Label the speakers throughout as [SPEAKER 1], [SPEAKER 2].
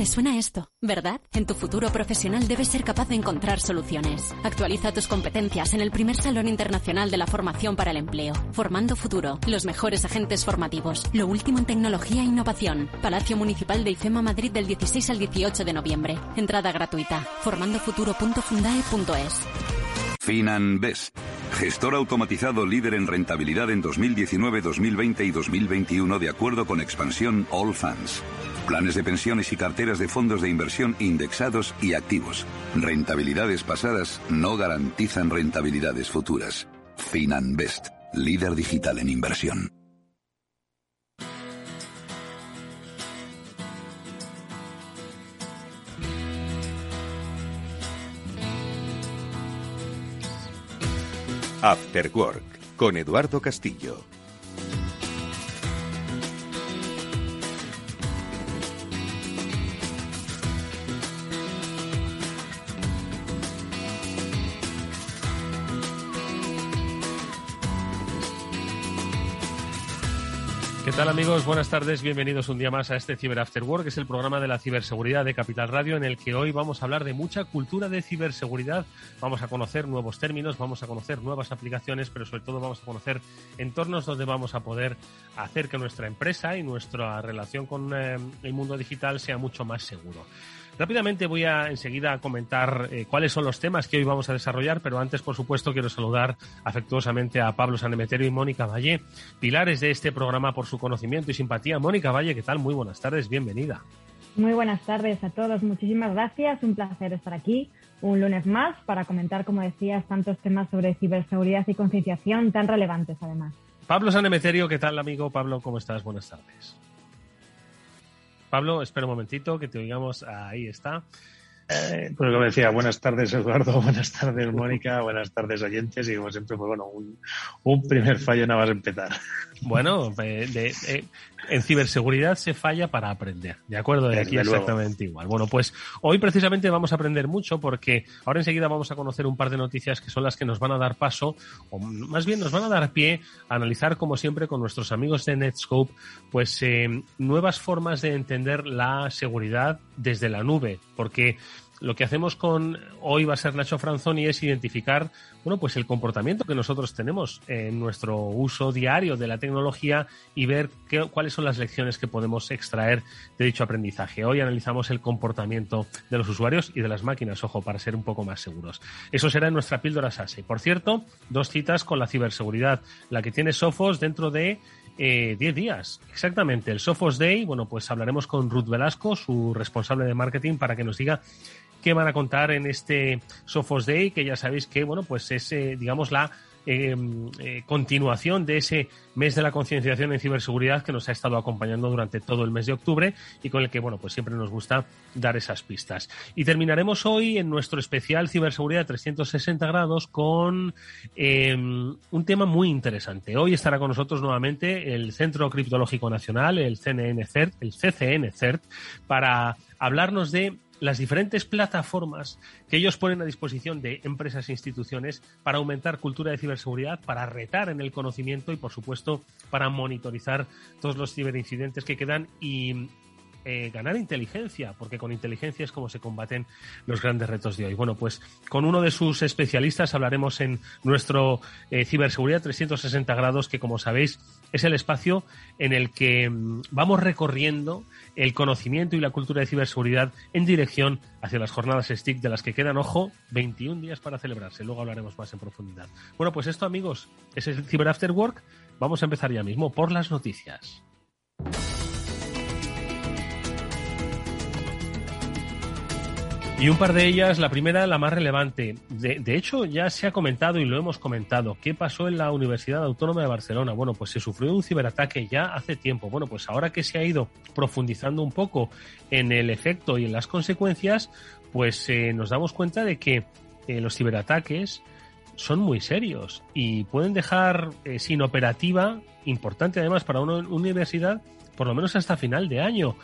[SPEAKER 1] Te suena esto, ¿verdad? En tu futuro profesional debes ser capaz de encontrar soluciones. Actualiza tus competencias en el primer Salón Internacional de la Formación para el Empleo. Formando Futuro, los mejores agentes formativos, lo último en tecnología e innovación. Palacio Municipal de IFEMA Madrid del 16 al 18 de noviembre. Entrada gratuita. formandofuturo.fundae.es.
[SPEAKER 2] FinanBest. Gestor automatizado líder en rentabilidad en 2019, 2020 y 2021 de acuerdo con expansión All Funds. Planes de pensiones y carteras de fondos de inversión indexados y activos. Rentabilidades pasadas no garantizan rentabilidades futuras. FinanBest, líder digital en inversión.
[SPEAKER 3] After Work con Eduardo Castillo.
[SPEAKER 4] ¿Qué tal amigos? Buenas tardes, bienvenidos un día más a este Cyber After Work, que es el programa de la ciberseguridad de Capital Radio, en el que hoy vamos a hablar de mucha cultura de ciberseguridad, vamos a conocer nuevos términos, vamos a conocer nuevas aplicaciones, pero sobre todo vamos a conocer entornos donde vamos a poder hacer que nuestra empresa y nuestra relación con eh, el mundo digital sea mucho más seguro. Rápidamente voy a enseguida comentar eh, cuáles son los temas que hoy vamos a desarrollar, pero antes, por supuesto, quiero saludar afectuosamente a Pablo Sanemeterio y Mónica Valle, pilares de este programa por su conocimiento y simpatía. Mónica Valle, ¿qué tal? Muy buenas tardes, bienvenida.
[SPEAKER 5] Muy buenas tardes a todos, muchísimas gracias, un placer estar aquí un lunes más para comentar, como decías, tantos temas sobre ciberseguridad y concienciación tan relevantes además.
[SPEAKER 4] Pablo Sanemeterio, ¿qué tal amigo? Pablo, ¿cómo estás? Buenas tardes. Pablo, espera un momentito que te oigamos. Ahí está.
[SPEAKER 6] Eh, pues como decía, buenas tardes Eduardo, buenas tardes Mónica, buenas tardes oyentes y como siempre, pues bueno, un, primer fallo nada más empezar.
[SPEAKER 4] Bueno, de, en ciberseguridad se falla para aprender, ¿de acuerdo? De aquí exactamente igual. Bueno, pues hoy precisamente vamos a aprender mucho porque ahora enseguida vamos a conocer un par de noticias que son las que nos van a dar paso, o más bien nos van a dar pie a analizar, como siempre, con nuestros amigos de Netscope, pues eh, nuevas formas de entender la seguridad desde la nube, porque lo que hacemos con hoy va a ser Nacho Franzoni es identificar, bueno, pues el comportamiento que nosotros tenemos en nuestro uso diario de la tecnología y ver qué, cuáles son las lecciones que podemos extraer de dicho aprendizaje. Hoy analizamos el comportamiento de los usuarios y de las máquinas, ojo, para ser un poco más seguros. Eso será en nuestra píldora SASE. Por cierto, dos citas con la ciberseguridad, la que tiene Sofos dentro de 10 eh, días. Exactamente, el Sophos Day, bueno, pues hablaremos con Ruth Velasco, su responsable de marketing, para que nos diga qué van a contar en este Sophos Day, que ya sabéis que, bueno, pues es, eh, digamos, la eh, eh, continuación de ese mes de la concienciación en ciberseguridad que nos ha estado acompañando durante todo el mes de octubre y con el que, bueno, pues siempre nos gusta dar esas pistas. Y terminaremos hoy en nuestro especial Ciberseguridad 360 grados con un tema muy interesante. Hoy estará con nosotros nuevamente el Centro Criptológico Nacional, el CNN CERT, el CCN CERT, para hablarnos de las diferentes plataformas que ellos ponen a disposición de empresas e instituciones para aumentar cultura de ciberseguridad, para retar en el conocimiento y, por supuesto, para monitorizar todos los ciberincidentes que quedan y eh, ganar inteligencia, porque con inteligencia es como se combaten los grandes retos de hoy. Bueno, pues con uno de sus especialistas hablaremos en nuestro eh, Ciberseguridad 360 grados, que como sabéis es el espacio en el que mm, vamos recorriendo el conocimiento y la cultura de ciberseguridad en dirección hacia las jornadas STIC de las que quedan, ojo, 21 días para celebrarse. Luego hablaremos más en profundidad. Bueno, pues esto amigos, es el Ciber After Work. Vamos a empezar ya mismo por las noticias. Y un par de ellas, la primera, la más relevante. De, hecho, ya se ha comentado y lo hemos comentado. ¿Qué pasó en la Universidad Autónoma de Barcelona? Bueno, pues se sufrió un ciberataque ya hace tiempo. Bueno, pues ahora que se ha ido profundizando un poco en el efecto y en las consecuencias, pues eh, nos damos cuenta de que eh, los ciberataques son muy serios y pueden dejar eh, sin operativa, importante además para una universidad, por lo menos hasta final de año.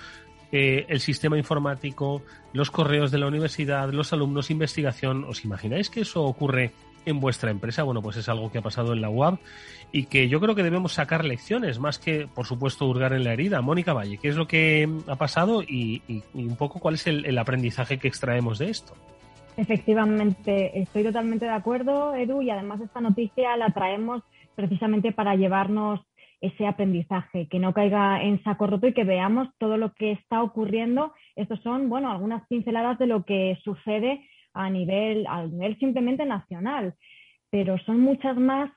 [SPEAKER 4] Eh, el sistema informático, los correos de la universidad, los alumnos, investigación. ¿Os imagináis que eso ocurre en vuestra empresa? Bueno, pues es algo que ha pasado en la UAB y que yo creo que debemos sacar lecciones, más que, por supuesto, hurgar en la herida. Mónica Valle, ¿qué es lo que ha pasado y, un poco cuál es el, aprendizaje que extraemos de esto?
[SPEAKER 5] Efectivamente, estoy totalmente de acuerdo, Edu, y además esta noticia la traemos precisamente para llevarnos ese aprendizaje, que no caiga en saco roto y que veamos todo lo que está ocurriendo. Estos son, bueno, algunas pinceladas de lo que sucede a nivel, a nivel simplemente nacional, pero son muchas más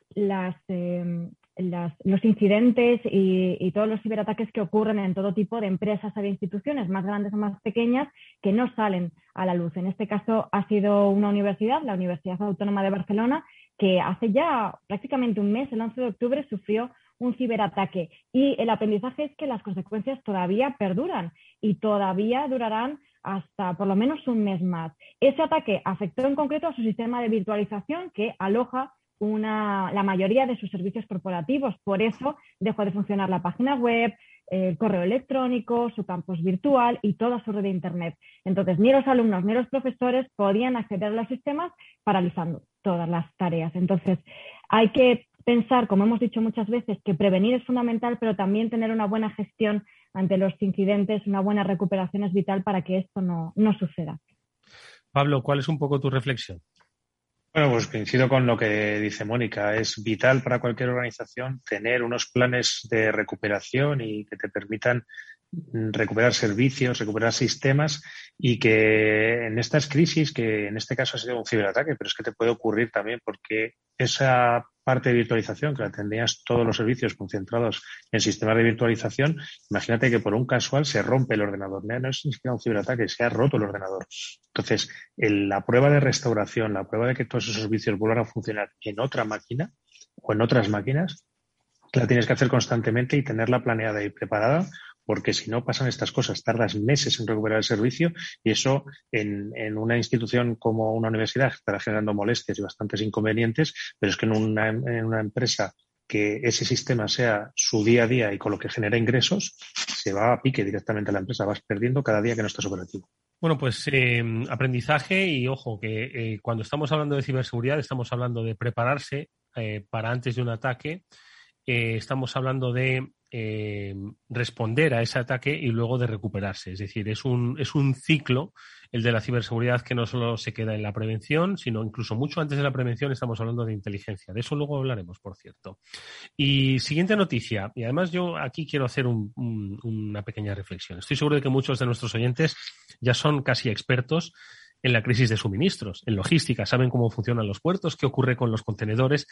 [SPEAKER 5] em, los incidentes y, todos los ciberataques que ocurren en todo tipo de empresas o de instituciones, más grandes o más pequeñas, que no salen a la luz. En este caso ha sido una universidad, la Universidad Autónoma de Barcelona, que hace ya prácticamente un mes, el 11 de octubre, sufrió un ciberataque. Y el aprendizaje es que las consecuencias todavía perduran y todavía durarán hasta por lo menos un mes más. Ese ataque afectó en concreto a su sistema de virtualización que aloja una, la mayoría de sus servicios corporativos. Por eso dejó de funcionar la página web, el correo electrónico, su campus virtual y toda su red de Internet. Entonces, ni los alumnos ni los profesores podían acceder a los sistemas paralizando todas las tareas. Entonces, hay que pensar, como hemos dicho muchas veces, que prevenir es fundamental, pero también tener una buena gestión ante los incidentes, una buena recuperación es vital para que esto no, suceda.
[SPEAKER 4] Pablo, ¿cuál es un poco tu reflexión?
[SPEAKER 6] Bueno, pues coincido con lo que dice Mónica. Es vital para cualquier organización tener unos planes de recuperación y que te permitan recuperar servicios, recuperar sistemas y que en estas crisis, que en este caso ha sido un ciberataque, pero es que te puede ocurrir también porque esa parte de virtualización, que la tendrías todos los servicios concentrados en sistemas de virtualización, imagínate que por un casual se rompe el ordenador. No, es ni siquiera un ciberataque, se ha roto el ordenador. Entonces, la prueba de restauración, la prueba de que todos esos servicios vuelvan a funcionar en otra máquina o en otras máquinas, la tienes que hacer constantemente y tenerla planeada y preparada porque si no pasan estas cosas, tardas meses en recuperar el servicio y eso en, una institución como una universidad estará generando molestias y bastantes inconvenientes, pero es que en una, empresa que ese sistema sea su día a día y con lo que genera ingresos, se va a pique directamente a la empresa, vas perdiendo cada día que no estás operativo.
[SPEAKER 4] Bueno, pues eh, aprendizaje y ojo, que eh, cuando estamos hablando de ciberseguridad estamos hablando de prepararse eh, para antes de un ataque, estamos hablando de eh, responder a ese ataque y luego de recuperarse. Es decir, es un, es un ciclo, el de la ciberseguridad, que no solo se queda en la prevención, sino incluso mucho antes de la prevención estamos hablando de inteligencia. De eso luego hablaremos, por cierto. Y siguiente noticia, y además yo aquí quiero hacer una pequeña reflexión. Estoy seguro de que muchos de nuestros oyentes ya son casi expertos en la crisis de suministros, en logística, saben cómo funcionan los puertos, qué ocurre con los contenedores,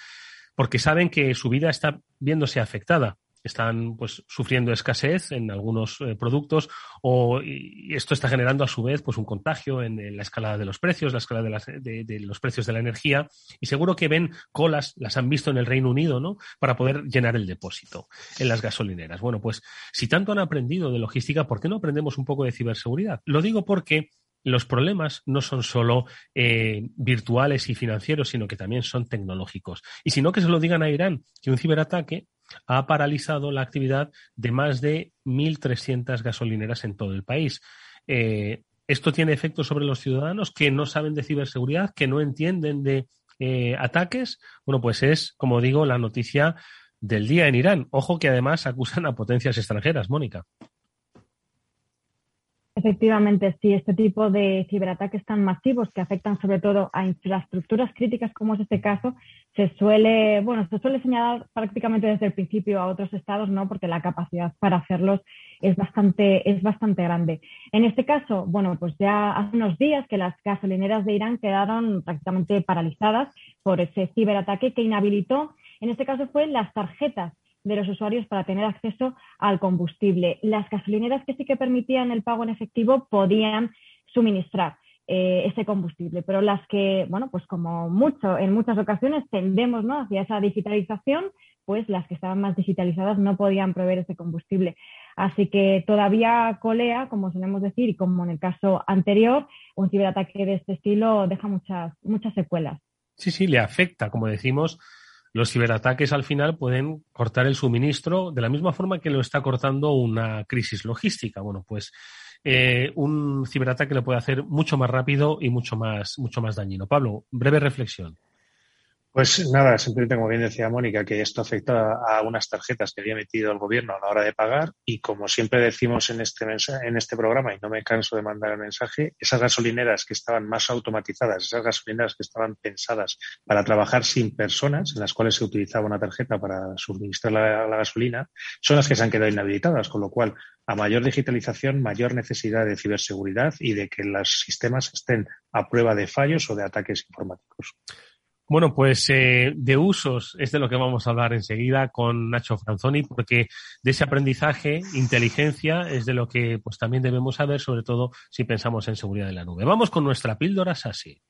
[SPEAKER 4] porque saben que su vida está viéndose afectada están pues sufriendo escasez en algunos eh, productos o y esto está generando a su vez pues un contagio en, la escalada de los precios, la escala de, de, los precios de la energía y seguro que ven colas, las han visto en el Reino Unido, ¿no? Para poder llenar el depósito en las gasolineras. Bueno, pues si tanto han aprendido de logística, ¿por qué no aprendemos un poco de ciberseguridad? Lo digo porque los problemas no son solo eh, virtuales y financieros, sino que también son tecnológicos. Y si no, que se lo digan a Irán, que un ciberataque ha paralizado la actividad de más de 1.300 gasolineras en todo el país. Eh, esto tiene efectos sobre los ciudadanos que no saben de ciberseguridad, que no entienden de eh, ataques. Bueno, pues es, como digo, la noticia del día en Irán. Ojo que además acusan a potencias extranjeras, Mónica.
[SPEAKER 5] Efectivamente, sí, este tipo de ciberataques tan masivos que afectan sobre todo a infraestructuras críticas como es este caso, se suele, bueno, se suele señalar prácticamente desde el principio a otros estados, ¿no? Porque la capacidad para hacerlos es bastante, es bastante grande. En este caso, bueno, pues ya hace unos días que las gasolineras de Irán quedaron prácticamente paralizadas por ese ciberataque que inhabilitó, en este caso fue las tarjetas de los usuarios para tener acceso al combustible. Las gasolineras que sí que permitían el pago en efectivo podían suministrar eh, ese combustible, pero las que, bueno, pues como mucho, en muchas ocasiones tendemos ¿no? hacia esa digitalización, pues las que estaban más digitalizadas no podían proveer ese combustible. Así que todavía colea, como solemos decir, y como en el caso anterior, un ciberataque de este estilo deja muchas, muchas secuelas.
[SPEAKER 4] Sí, sí, le afecta, como decimos, los ciberataques al final pueden cortar el suministro de la misma forma que lo está cortando una crisis logística. Bueno, pues eh, un ciberataque lo puede hacer mucho más rápido y mucho más, mucho más dañino. Pablo, breve reflexión.
[SPEAKER 6] Pues nada, simplemente como bien decía Mónica, que esto afecta a unas tarjetas que había metido el gobierno a la hora de pagar y como siempre decimos en este, en este programa, y no me canso de mandar el mensaje, esas gasolineras que estaban más automatizadas, esas gasolineras que estaban pensadas para trabajar sin personas, en las cuales se utilizaba una tarjeta para suministrar la, la gasolina, son las que se han quedado inhabilitadas, con lo cual a mayor digitalización, mayor necesidad de ciberseguridad y de que los sistemas estén a prueba de fallos o de ataques informáticos.
[SPEAKER 4] Bueno, pues eh, de usos es de lo que vamos a hablar enseguida con Nacho Franzoni, porque de ese aprendizaje, inteligencia, es de lo que pues también debemos saber, sobre todo si pensamos en seguridad de la nube. Vamos con nuestra píldora SASI.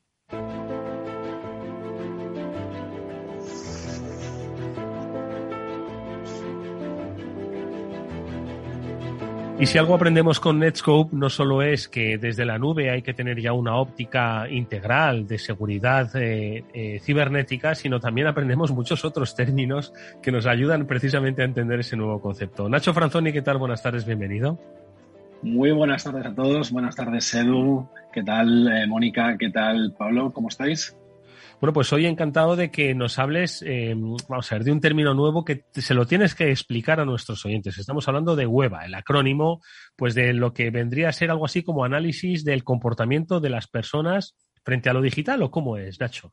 [SPEAKER 4] Y si algo aprendemos con Netscope, no solo es que desde la nube hay que tener ya una óptica integral de seguridad eh, eh, cibernética, sino también aprendemos muchos otros términos que nos ayudan precisamente a entender ese nuevo concepto. Nacho Franzoni, ¿qué tal? Buenas tardes, bienvenido.
[SPEAKER 7] Muy buenas tardes a todos. Buenas tardes, Edu. ¿Qué tal, eh, Mónica? ¿Qué tal, Pablo? ¿Cómo estáis?
[SPEAKER 4] Bueno, pues hoy encantado de que nos hables, eh, vamos a ver, de un término nuevo que se lo tienes que explicar a nuestros oyentes. Estamos hablando de WEBA, el acrónimo, pues de lo que vendría a ser algo así como análisis del comportamiento de las personas frente a lo digital, ¿o cómo es, Nacho?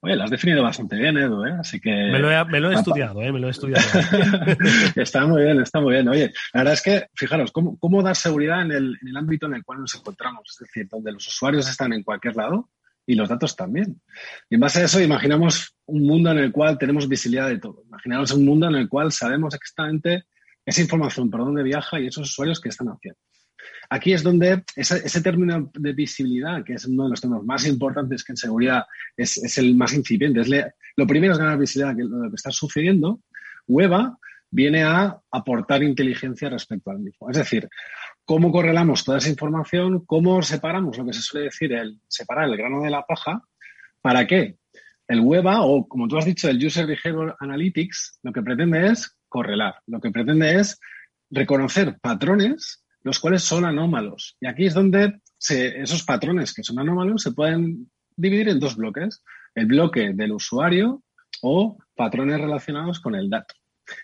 [SPEAKER 7] Oye, lo has definido bastante bien, Edu, ¿eh? Así que...
[SPEAKER 4] Me lo he, me lo he estudiado, ¿eh? Me lo he estudiado.
[SPEAKER 7] está muy bien, está muy bien. Oye, la verdad es que, fijaros, ¿cómo, cómo dar seguridad en el, en el ámbito en el cual nos encontramos? Es decir, donde los usuarios están en cualquier lado, y los datos también. Y en base a eso, imaginamos un mundo en el cual tenemos visibilidad de todo. Imaginamos un mundo en el cual sabemos exactamente esa información, por dónde viaja y esos usuarios que están haciendo. Aquí es donde ese, término de visibilidad, que es uno de los temas más importantes que en seguridad es, el más incipiente, es lo primero es ganar visibilidad de lo que está sucediendo. Weba viene a aportar inteligencia respecto al mismo. Es decir, cómo correlamos toda esa información, cómo separamos lo que se suele decir, el separar el grano de la paja, ¿para qué? El WEBA, o como tú has dicho, el User Behavior Analytics, lo que pretende es correlar, lo que pretende es reconocer patrones los cuales son anómalos. Y aquí es donde esos patrones que son anómalos se pueden dividir en dos bloques. El bloque del usuario o patrones relacionados con el dato.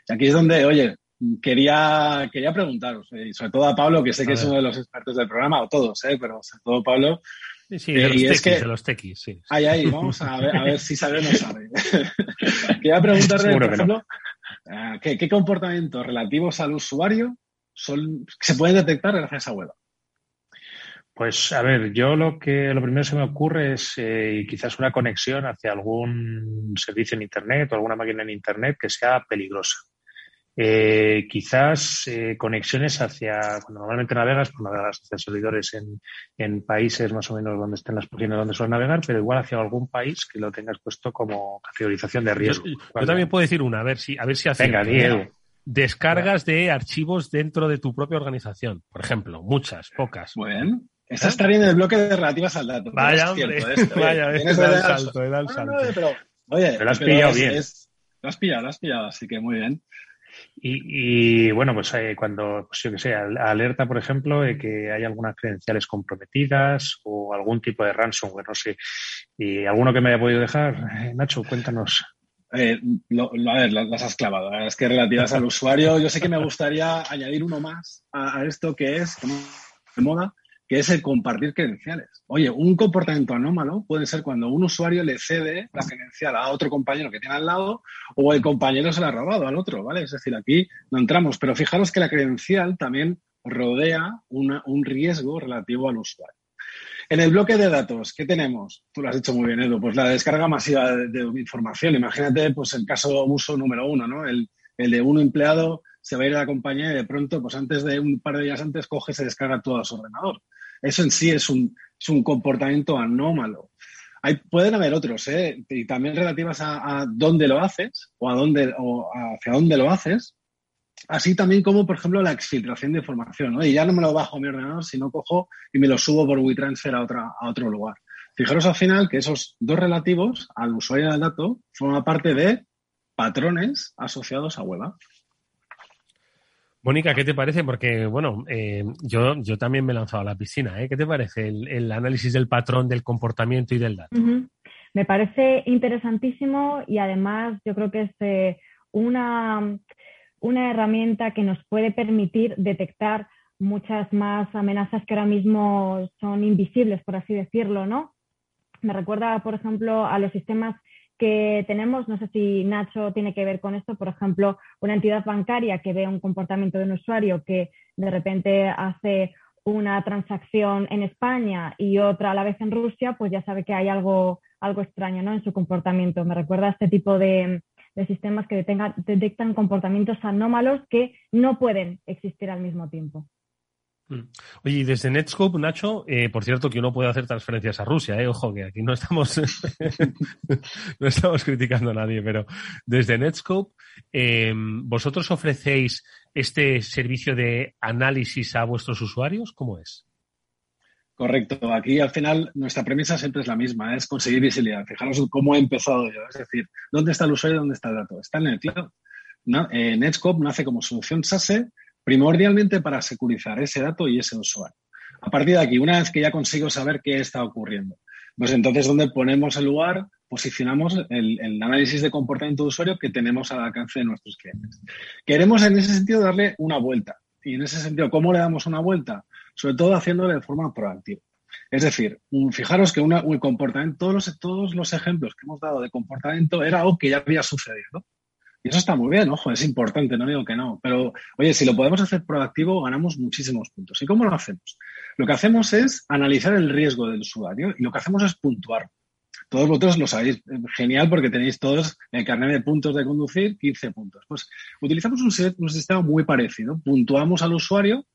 [SPEAKER 7] Y aquí es donde, oye, quería, quería preguntaros, eh, y sobre todo a Pablo, que sé que es uno de los expertos del programa, o todos, eh, pero sobre todo Pablo.
[SPEAKER 4] Sí, sí, de, los tequis, de los tequis, sí.
[SPEAKER 7] Ay, ay, vamos a ver, a ver si sabe o no sabe. quería preguntarle, por ejemplo, eh, ¿qué, ¿qué, comportamientos relativos al usuario son, se pueden detectar gracias a web?
[SPEAKER 6] Pues a ver, yo lo que lo primero que se me ocurre es eh, quizás una conexión hacia algún servicio en Internet o alguna máquina en Internet que sea peligrosa. Eh, quizás eh, conexiones hacia, cuando normalmente navegas, pues navegas hacia servidores en, en, países más o menos donde estén las posiciones donde sueles navegar, pero igual hacia algún país que lo tengas puesto como categorización de riesgo.
[SPEAKER 4] Yo, también puedo decir una, a ver si, a ver si hace.
[SPEAKER 6] Venga, Diego.
[SPEAKER 4] Descargas de archivos dentro de tu propia organización, por ejemplo, muchas, pocas.
[SPEAKER 7] Bueno, esa estaría en el bloque de relativas al dato.
[SPEAKER 4] Vaya, hombre, vaya, es da el salto, da el salto.
[SPEAKER 7] pero, oye,
[SPEAKER 6] lo has pillado bien.
[SPEAKER 7] lo has pillado, lo has pillado, así que muy bien.
[SPEAKER 6] Y, bueno, pues eh, cuando, pues yo que sé, alerta, por ejemplo, de que hay algunas credenciales comprometidas o algún tipo de ransomware, no sé. ¿Y alguno que me haya podido dejar? Eh, Nacho, cuéntanos.
[SPEAKER 7] Eh, a ver, las has clavado. Es que relativas al usuario, yo sé que me gustaría añadir uno más a, a esto que es, de moda, que es el compartir credenciales. Oye, un comportamiento anómalo puede ser cuando un usuario le cede la credencial a otro compañero que tiene al lado o el compañero se la ha robado al otro, ¿vale? Es decir, aquí no entramos, pero fijaros que la credencial también rodea un riesgo relativo al usuario. En el bloque de datos, ¿qué tenemos? Tú lo has dicho muy bien, Edu, pues la descarga masiva de, información. Imagínate, pues el caso uso número uno, ¿no? El, el de un empleado se va a ir a la compañía y de pronto, pues antes de un par de días antes, coge y se descarga todo a su ordenador. Eso en sí es un, es un comportamiento anómalo. Hay, pueden haber otros, ¿eh? y también relativas a, dónde lo haces o, a dónde, o hacia dónde lo haces, así también como, por ejemplo, la exfiltración de información. Y ya no me lo bajo a mi ordenador, sino cojo y me lo subo por WeTransfer a, otra, a otro lugar. Fijaros al final que esos dos relativos al usuario del dato forman parte de patrones asociados a web
[SPEAKER 4] Mónica, ¿qué te parece? Porque, bueno, eh, yo, yo también me he lanzado a la piscina. ¿eh? ¿Qué te parece el, análisis del patrón, del comportamiento y del dato?
[SPEAKER 5] Me parece interesantísimo y además yo creo que es eh, una, una herramienta que nos puede permitir detectar muchas más amenazas que ahora mismo son invisibles, por así decirlo, ¿no? Me recuerda, por ejemplo, a los sistemas que tenemos, no sé si Nacho tiene que ver con esto, por ejemplo, una entidad bancaria que ve un comportamiento de un usuario que de repente hace una transacción en España y otra a la vez en Rusia, pues ya sabe que hay algo, algo extraño ¿no? en su comportamiento. Me recuerda a este tipo de, sistemas que detectan comportamientos anómalos que no pueden existir al mismo tiempo.
[SPEAKER 4] Mm. Oye, y desde Netscope, Nacho, eh, por cierto que uno puede hacer transferencias a Rusia, eh, ojo, que aquí no estamos, no estamos criticando a nadie, pero desde Netscope, eh, ¿vosotros ofrecéis este servicio de análisis a vuestros usuarios? ¿Cómo es?
[SPEAKER 7] Correcto. Aquí al final nuestra premisa siempre es la misma, es conseguir visibilidad. Fijaros cómo he empezado yo, es decir, ¿dónde está el usuario y dónde está el dato? Está en el cloud. Netscope nace como solución SASE primordialmente para securizar ese dato y ese usuario. A partir de aquí, una vez que ya consigo saber qué está ocurriendo, pues entonces donde ponemos el lugar, posicionamos el, análisis de comportamiento de usuario que tenemos al alcance de nuestros clientes. Queremos en ese sentido darle una vuelta. Y en ese sentido, ¿cómo le damos una vuelta? Sobre todo haciéndolo de forma proactiva. Es decir, fijaros que un comportamiento, todos los, todos los ejemplos que hemos dado de comportamiento era algo que ya había sucedido. Y eso está muy bien, ojo, es importante, no digo que no. Pero, oye, si lo podemos hacer proactivo, ganamos muchísimos puntos. ¿Y cómo lo hacemos? Lo que hacemos es analizar el riesgo del usuario y lo que hacemos es puntuar. Todos vosotros lo sabéis, genial porque tenéis todos el carnet de puntos de conducir, 15 puntos. Pues utilizamos un, sistema muy parecido. Puntuamos al usuario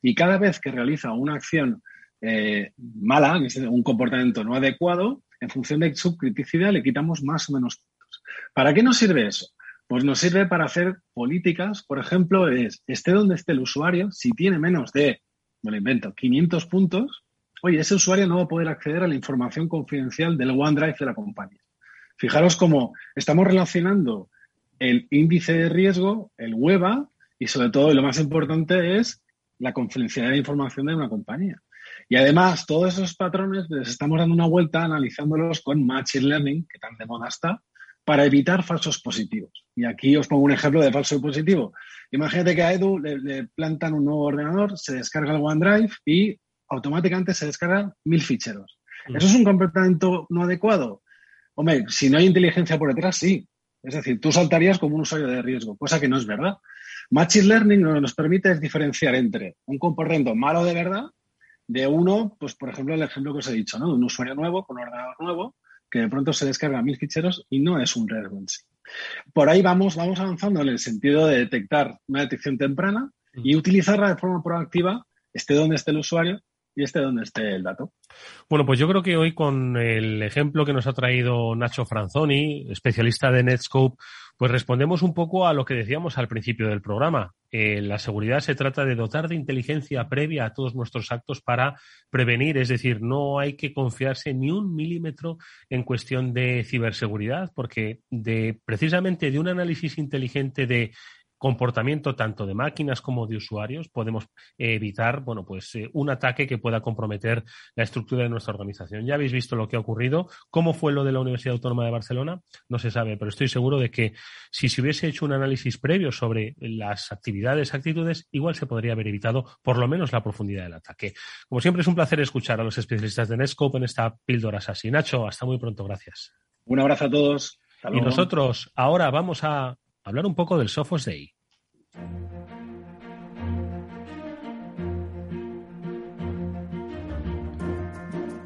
[SPEAKER 7] y cada vez que realiza una acción eh, mala, un comportamiento no adecuado, en función de su criticidad le quitamos más o menos puntos. ¿Para qué nos sirve eso? Pues nos sirve para hacer políticas, por ejemplo, es, esté donde esté el usuario, si tiene menos de, me lo invento, 500 puntos, oye, ese usuario no va a poder acceder a la información confidencial del OneDrive de la compañía. Fijaros cómo estamos relacionando el índice de riesgo, el WEBA, y sobre todo, y lo más importante es la confidencialidad de información de una compañía. Y además, todos esos patrones les estamos dando una vuelta analizándolos con Machine Learning, que tan de moda está, para evitar falsos positivos. Y aquí os pongo un ejemplo de falso positivo. Imagínate que a Edu le, plantan un nuevo ordenador, se descarga el OneDrive y automáticamente se descargan mil ficheros. Mm. ¿Eso es un comportamiento no adecuado? Hombre, si no hay inteligencia por detrás, sí. Es decir, tú saltarías como un usuario de riesgo, cosa que no es verdad. Machine Learning lo que nos permite es diferenciar entre un comportamiento malo de verdad de uno, pues por ejemplo, el ejemplo que os he dicho, ¿no? De un usuario nuevo con un ordenador nuevo que de pronto se descarga mil ficheros y no es un riesgo en sí. Por ahí vamos, vamos avanzando en el sentido de detectar una detección temprana y utilizarla de forma proactiva, esté donde esté el usuario y esté donde esté el dato.
[SPEAKER 4] Bueno, pues yo creo que hoy con el ejemplo que nos ha traído Nacho Franzoni, especialista de Netscope, pues respondemos un poco a lo que decíamos al principio del programa. Eh, la seguridad se trata de dotar de inteligencia previa a todos nuestros actos para prevenir, es decir, no hay que confiarse ni un milímetro en cuestión de ciberseguridad, porque de precisamente de un análisis inteligente de comportamiento tanto de máquinas como de usuarios, podemos evitar, bueno, pues eh, un ataque que pueda comprometer la estructura de nuestra organización. Ya habéis visto lo que ha ocurrido. ¿Cómo fue lo de la Universidad Autónoma de Barcelona? No se sabe, pero estoy seguro de que si se hubiese hecho un análisis previo sobre las actividades, actitudes, igual se podría haber evitado por lo menos la profundidad del ataque. Como siempre, es un placer escuchar a los especialistas de Netscope en esta píldora así. Nacho, hasta muy pronto. Gracias.
[SPEAKER 7] Un abrazo a todos.
[SPEAKER 4] Y nosotros ahora vamos a hablar un poco del Sophos Day.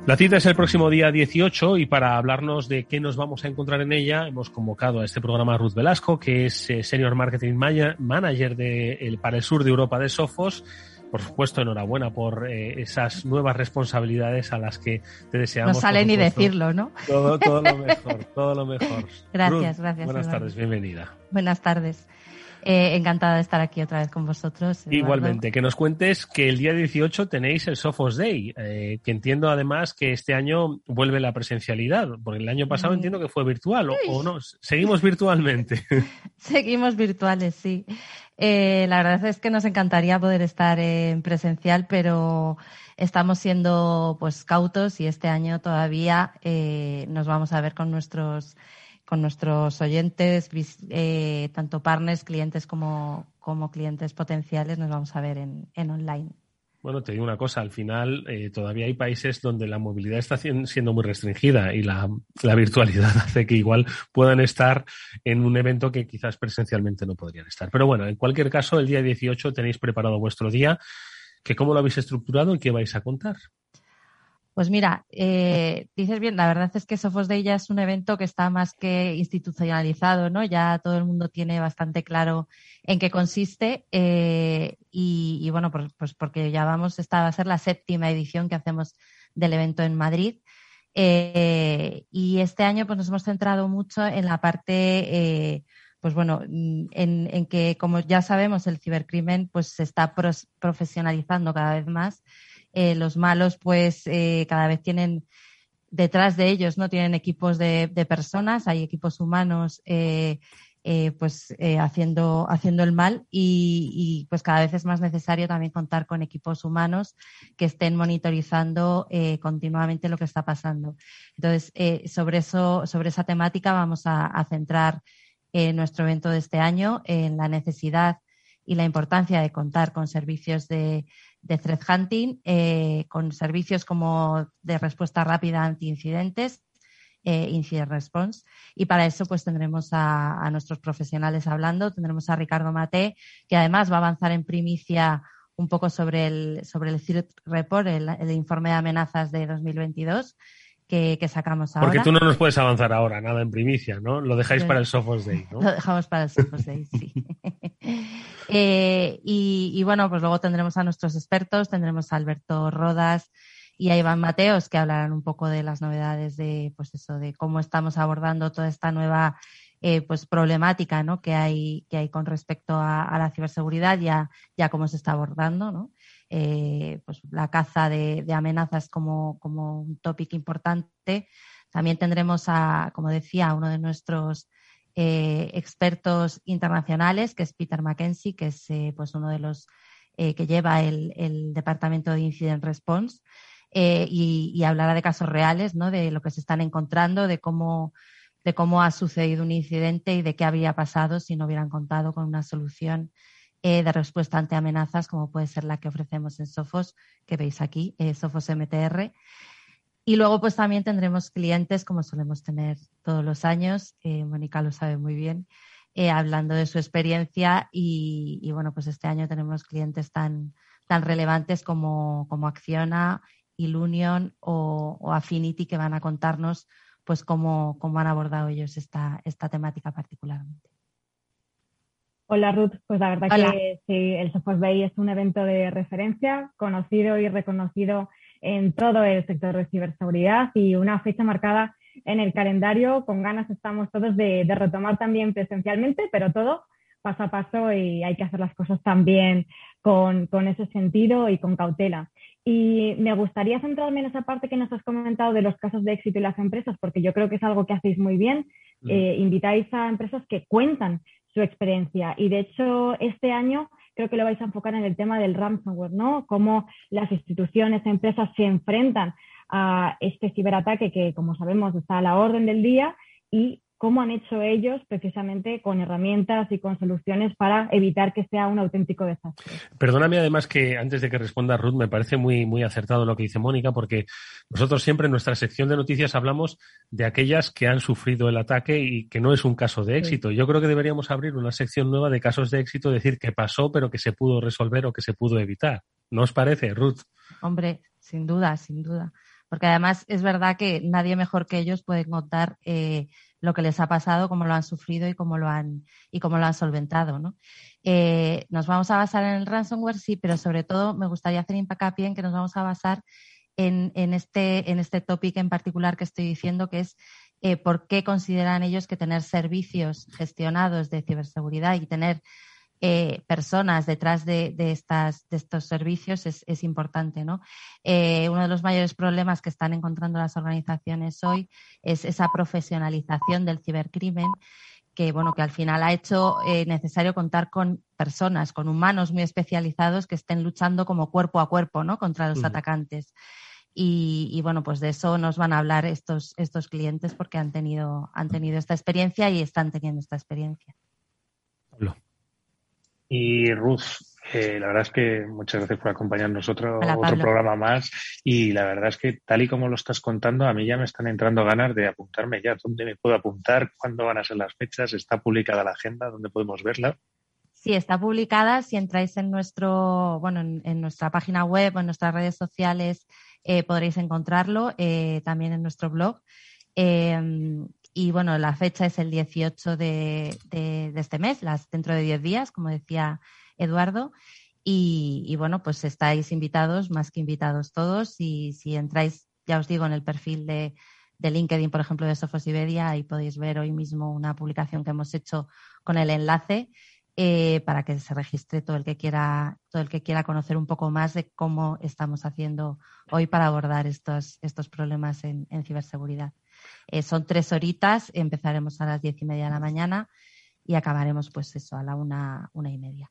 [SPEAKER 4] La cita es el próximo día 18 y para hablarnos de qué nos vamos a encontrar en ella hemos convocado a este programa a Ruth Velasco, que es eh, Senior Marketing Manager de, para el sur de Europa de Sofos. Por supuesto, enhorabuena por eh, esas nuevas responsabilidades a las que te deseamos.
[SPEAKER 8] No sale ni decirlo, ¿no?
[SPEAKER 4] Todo, todo lo mejor, todo lo mejor.
[SPEAKER 8] Gracias, gracias.
[SPEAKER 4] Buenas tardes, bienvenida.
[SPEAKER 8] Buenas tardes. Eh, encantada de estar aquí otra vez con vosotros.
[SPEAKER 4] Igualmente, que nos cuentes que el día 18 tenéis el Sophos Day, eh, que entiendo además que este año vuelve la presencialidad, porque el año pasado entiendo que fue virtual, o, no, seguimos virtualmente.
[SPEAKER 8] seguimos virtuales, sí. Eh, la verdad es que nos encantaría poder estar en presencial, pero estamos siendo pues cautos y este año todavía nos vamos a ver con nuestros con nuestros oyentes, eh, tanto partners, clientes como, como, clientes potenciales, nos vamos a ver en, en online.
[SPEAKER 4] Bueno, te digo una cosa, al final eh, todavía hay países donde la movilidad está siendo muy restringida y la, la, virtualidad hace que igual puedan estar en un evento que quizás presencialmente no podrían estar. Pero bueno, en cualquier caso, el día 18 tenéis preparado vuestro día, que cómo lo habéis estructurado y qué vais a contar.
[SPEAKER 8] Pues mira, eh, dices bien, la verdad es que Sophos Day ya es un evento que está más que institucionalizado, ¿no? Ya todo el mundo tiene bastante claro en qué consiste eh, y, bueno, pues, porque ya vamos, esta va a ser la séptima edición que hacemos del evento en Madrid. Eh, y este año pues nos hemos centrado mucho en la parte, pues bueno, en, en, que como ya sabemos el cibercrimen pues se está profesionalizando cada vez más eh, los malos pues eh, cada vez tienen detrás de ellos, ¿no? Tienen equipos de, personas, hay equipos humanos eh, pues haciendo, haciendo el mal y, pues cada vez es más necesario también contar con equipos humanos que estén monitorizando continuamente lo que está pasando. Entonces, sobre eso, sobre esa temática vamos a, a centrar nuestro evento de este año en la necesidad y la importancia de contar con servicios de, de threat hunting eh, con servicios como de respuesta rápida ante incidentes, eh, incident response. Y para eso pues tendremos a, nuestros profesionales hablando, tendremos a Ricardo Mate, que además va a avanzar en primicia un poco sobre el, sobre el Threat Report, el, informe de amenazas de 2022. Que, que, sacamos ahora.
[SPEAKER 4] Porque tú no nos puedes avanzar ahora, nada en primicia, ¿no? Lo dejáis para el Sophos Day, ¿no?
[SPEAKER 8] Lo dejamos para el Sophos Day, sí. Eh, y, bueno, pues luego tendremos a nuestros expertos, tendremos a Alberto Rodas y a Iván Mateos que hablarán un poco de las novedades de, pues eso, de cómo estamos abordando toda esta nueva eh, pues problemática ¿no? que, hay, que hay con respecto a, la ciberseguridad y a, cómo se está abordando, ¿no? Eh, pues la caza de, amenazas como, como un tópico importante. También tendremos a, como decía, a uno de nuestros eh, expertos internacionales, que es Peter Mackenzie, que es pues uno de los que lleva el, Departamento de Incident Response, y, hablará de casos reales, ¿no? de lo que se están encontrando, de cómo, de cómo ha sucedido un incidente y de qué habría pasado si no hubieran contado con una solución de respuesta ante amenazas, como puede ser la que ofrecemos en Sophos, que veis aquí, Sophos MTR. Y luego pues también tendremos clientes como solemos tener todos los años, eh, Mónica lo sabe muy bien, eh, hablando de su experiencia y, bueno, pues este año tenemos clientes tan, tan relevantes como, como Acciona, Ilunion o, o, Affinity que van a contarnos pues cómo, cómo han abordado ellos esta, esta temática particularmente.
[SPEAKER 5] Hola Ruth, pues la verdad que sí, el Software Bay es un evento de referencia, conocido y reconocido en todo el sector de ciberseguridad y una fecha marcada en el calendario. Con ganas estamos todos de, retomar también presencialmente, pero todo paso a paso y hay que hacer las cosas también con, ese sentido y con cautela. Y me gustaría centrarme en esa parte que nos has comentado de los casos de éxito y las empresas, porque yo creo que es algo que hacéis muy bien. Mm. Eh, invitáis a empresas que cuentan su experiencia. Y de hecho, este año creo que lo vais a enfocar en el tema del ransomware, ¿no? Cómo las instituciones, empresas se enfrentan a este ciberataque que, como sabemos, está a la orden del día y cómo han hecho ellos precisamente con herramientas y con soluciones para evitar que sea un auténtico desastre.
[SPEAKER 4] Perdóname además que antes de que responda Ruth, me parece muy, muy acertado lo que dice Mónica, porque nosotros siempre en nuestra sección de noticias hablamos de aquellas que han sufrido el ataque y que no es un caso de éxito. Yo creo que deberíamos abrir una sección nueva de casos de éxito, decir que pasó pero que se pudo resolver o que se pudo evitar. ¿No os parece, Ruth?
[SPEAKER 8] Hombre, sin duda, sin duda. Porque además es verdad que nadie mejor que ellos puede contar eh, lo que les ha pasado, cómo lo han sufrido y cómo lo han, y cómo lo han solventado. ¿no? Eh, nos vamos a basar en el ransomware, sí, pero sobre todo me gustaría hacer hincapié en que nos vamos a basar en, este, en este tópico en particular que estoy diciendo, que es eh, por qué consideran ellos que tener servicios gestionados de ciberseguridad y tener eh, personas detrás de, estas, de estos servicios es, importante. ¿no? Eh, uno de los mayores problemas que están encontrando las organizaciones hoy es esa profesionalización del cibercrimen que bueno que al final ha hecho eh, necesario contar con personas, con humanos muy especializados que estén luchando como cuerpo a cuerpo, ¿no? Contra los atacantes. Y, bueno, pues de eso nos van a hablar estos, estos clientes porque han tenido, han tenido esta experiencia y están teniendo esta experiencia.
[SPEAKER 6] Y Ruth, eh, la verdad es que muchas gracias por acompañarnos otro, otro programa más. Y la verdad es que tal y como lo estás contando, a mí ya me están entrando ganas de apuntarme ya. ¿Dónde me puedo apuntar? ¿Cuándo van a ser las fechas? ¿Está publicada la agenda? ¿Dónde podemos verla?
[SPEAKER 8] Sí, está publicada. Si entráis en nuestro, bueno, en, nuestra página web o en nuestras redes sociales, eh, podréis encontrarlo. Eh, también en nuestro blog. Y bueno, la fecha es el 18 de, este mes, las, dentro de 10 días, como decía Eduardo. Y, bueno, pues estáis invitados, más que invitados todos. Y si entráis, ya os digo, en el perfil de, LinkedIn, por ejemplo, de Sofos Iberia, ahí podéis ver hoy mismo una publicación que hemos hecho con el enlace eh, para que se registre todo el que quiera, todo el que quiera conocer un poco más de cómo estamos haciendo hoy para abordar estos, estos problemas en ciberseguridad. Eh, son tres horitas, empezaremos a las diez y media de la mañana y acabaremos pues eso, a la una, una y media.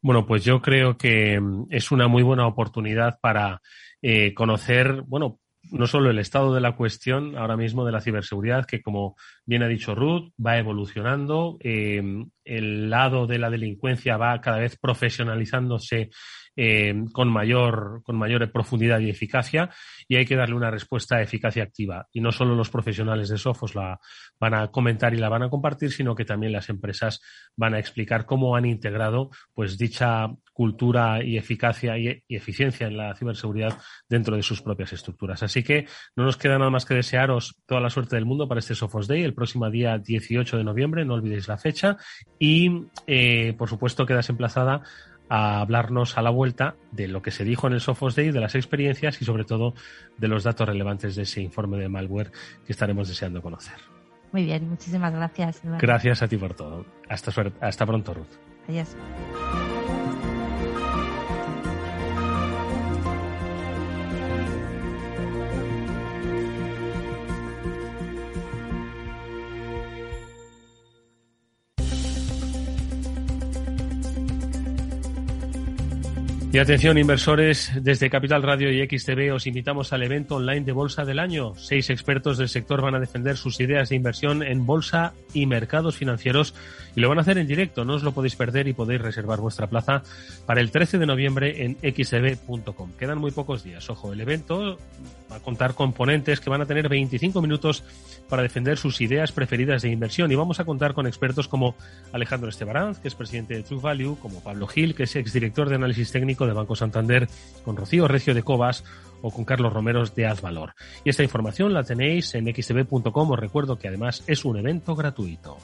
[SPEAKER 4] Bueno, pues yo creo que mm, es una muy buena oportunidad para eh, conocer, bueno, no solo el estado de la cuestión ahora mismo de la ciberseguridad, que como bien ha dicho Ruth, va evolucionando, eh, el lado de la delincuencia va cada vez profesionalizándose eh, con, mayor, con mayor profundidad y eficacia y hay que darle una respuesta eficaz y activa. Y no solo los profesionales de Sofos la van a comentar y la van a compartir, sino que también las empresas van a explicar cómo han integrado pues dicha cultura y eficacia y, eficiencia en la ciberseguridad dentro de sus propias estructuras. Así que no nos queda nada más que desearos toda la suerte del mundo para este Sophos Day el próximo día 18 de noviembre, no olvidéis la fecha y eh, por supuesto quedas emplazada a hablarnos a la vuelta de lo que se dijo en el Sophos Day, de las experiencias y sobre todo de los datos relevantes de ese informe de malware que estaremos deseando conocer.
[SPEAKER 8] Muy bien, muchísimas gracias.
[SPEAKER 4] Gracias a ti por todo. Hasta, hasta pronto, Ruth.
[SPEAKER 8] Adiós.
[SPEAKER 4] Y atención inversores, desde Capital Radio y XTV os invitamos al evento online de Bolsa del Año. Seis expertos del sector van a defender sus ideas de inversión en bolsa y mercados financieros y lo van a hacer en directo. No os lo podéis perder y podéis reservar vuestra plaza para el 13 de noviembre en xtv.com. Quedan muy pocos días. Ojo, el evento va a contar con ponentes que van a tener 25 minutos para defender sus ideas preferidas de inversión y vamos a contar con expertos como Alejandro Estebaranz, que es presidente de True Value, como Pablo Gil, que es exdirector de análisis técnico de Banco Santander, con Rocío Recio de Cobas o con Carlos Romeros de Azvalor. Y esta información la tenéis en xtv.com. Os recuerdo que además es un evento gratuito.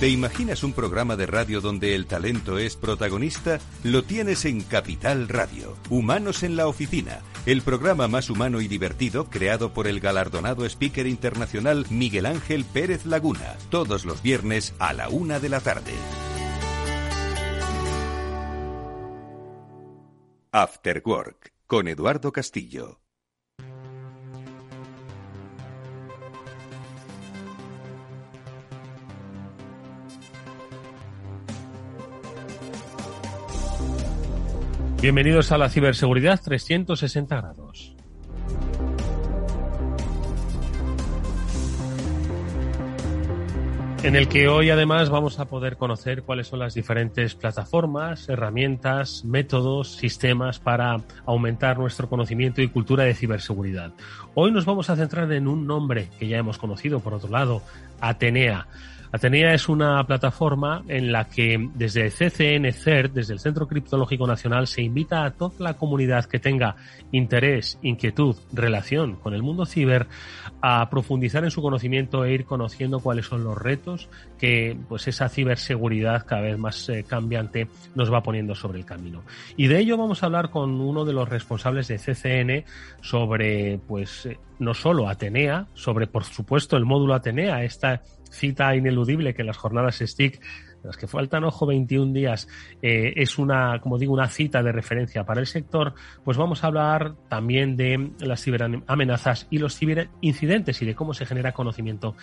[SPEAKER 3] ¿Te imaginas un programa de radio donde el talento es protagonista? Lo tienes en Capital Radio, Humanos en la Oficina, el programa más humano y divertido creado por el galardonado speaker internacional Miguel Ángel Pérez Laguna, todos los viernes a la una de la tarde. After Work, con Eduardo Castillo.
[SPEAKER 4] Bienvenidos a la ciberseguridad 360 grados. En el que hoy además vamos a poder conocer cuáles son las diferentes plataformas, herramientas, métodos, sistemas para aumentar nuestro conocimiento y cultura de ciberseguridad. Hoy nos vamos a centrar en un nombre que ya hemos conocido, por otro lado, Atenea. Atenea es una plataforma en la que desde CCN CERT, desde el Centro Criptológico Nacional, se invita a toda la comunidad que tenga interés, inquietud, relación con el mundo ciber a profundizar en su conocimiento e ir conociendo cuáles son los retos que pues esa ciberseguridad cada vez más eh, cambiante nos va poniendo sobre el camino. Y de ello vamos a hablar con uno de los responsables de CCN sobre pues no solo Atenea, sobre por supuesto el módulo Atenea, esta cita ineludible que las jornadas STIC las que faltan, ojo, 21 días, eh, es una, como digo, una cita de referencia para el sector, pues vamos a hablar también de las ciberamenazas y los ciberincidentes y de cómo se genera conocimiento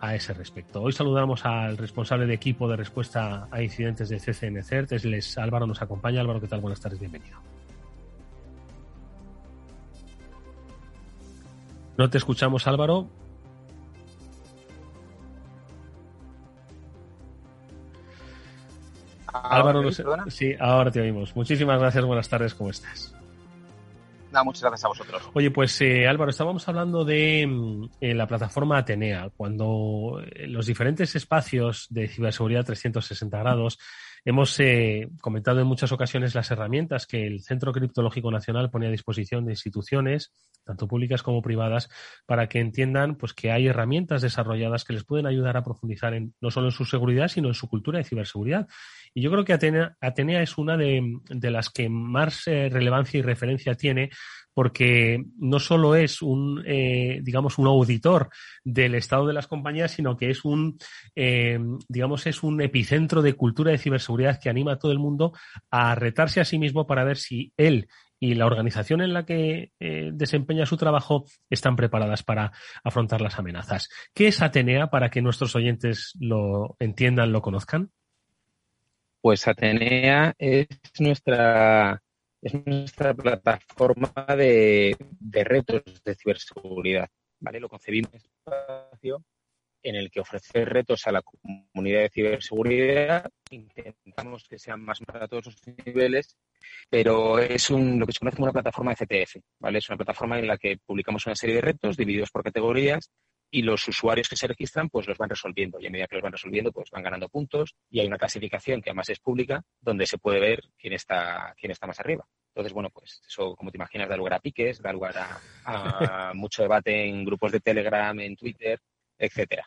[SPEAKER 4] a ese respecto. Hoy saludamos al responsable de equipo de respuesta a incidentes de CCN CERT, es Álvaro, nos acompaña. Álvaro, ¿qué tal? Buenas tardes, bienvenido. No te escuchamos, Álvaro. Álvaro, no sí, ahora te oímos. Muchísimas gracias, buenas tardes, ¿cómo estás?
[SPEAKER 9] Nada, muchas gracias a vosotros.
[SPEAKER 4] Oye, pues eh, Álvaro, estábamos hablando de mm, eh, la plataforma Atenea, cuando eh, los diferentes espacios de ciberseguridad 360 grados hemos comentado en muchas ocasiones las herramientas que el Centro Criptológico Nacional pone a disposición de instituciones, tanto públicas como privadas, para que entiendan pues, que hay herramientas desarrolladas que les pueden ayudar a profundizar en, no solo en su seguridad, sino en su cultura de ciberseguridad. Y yo creo que Atenea, Atenea es una de, las que más eh, relevancia y referencia tiene porque no solo es un, eh, digamos, un auditor del estado de las compañías, sino que es un, eh, digamos, es un epicentro de cultura de ciberseguridad que anima a todo el mundo a retarse a sí mismo para ver si él y la organización en la que desempeña su trabajo están preparadas para afrontar las amenazas. ¿Qué es Atenea para que nuestros oyentes lo entiendan, lo conozcan?
[SPEAKER 9] Pues Atenea es nuestra, es nuestra plataforma de, retos de ciberseguridad. ¿vale? Lo concebimos un espacio en el que ofrecer retos a la comunidad de ciberseguridad. Intentamos que sean más para todos los niveles, pero es un, lo que se conoce como una plataforma de CTF. ¿vale? Es una plataforma en la que publicamos una serie de retos divididos por categorías y los usuarios que se registran pues los van resolviendo y a medida que los van resolviendo pues van ganando puntos y hay una clasificación que además es pública donde se puede ver quién está quién está más arriba. Entonces, bueno, pues eso, como te imaginas, da lugar a piques, da lugar a, mucho debate en grupos de Telegram, en Twitter, etcétera.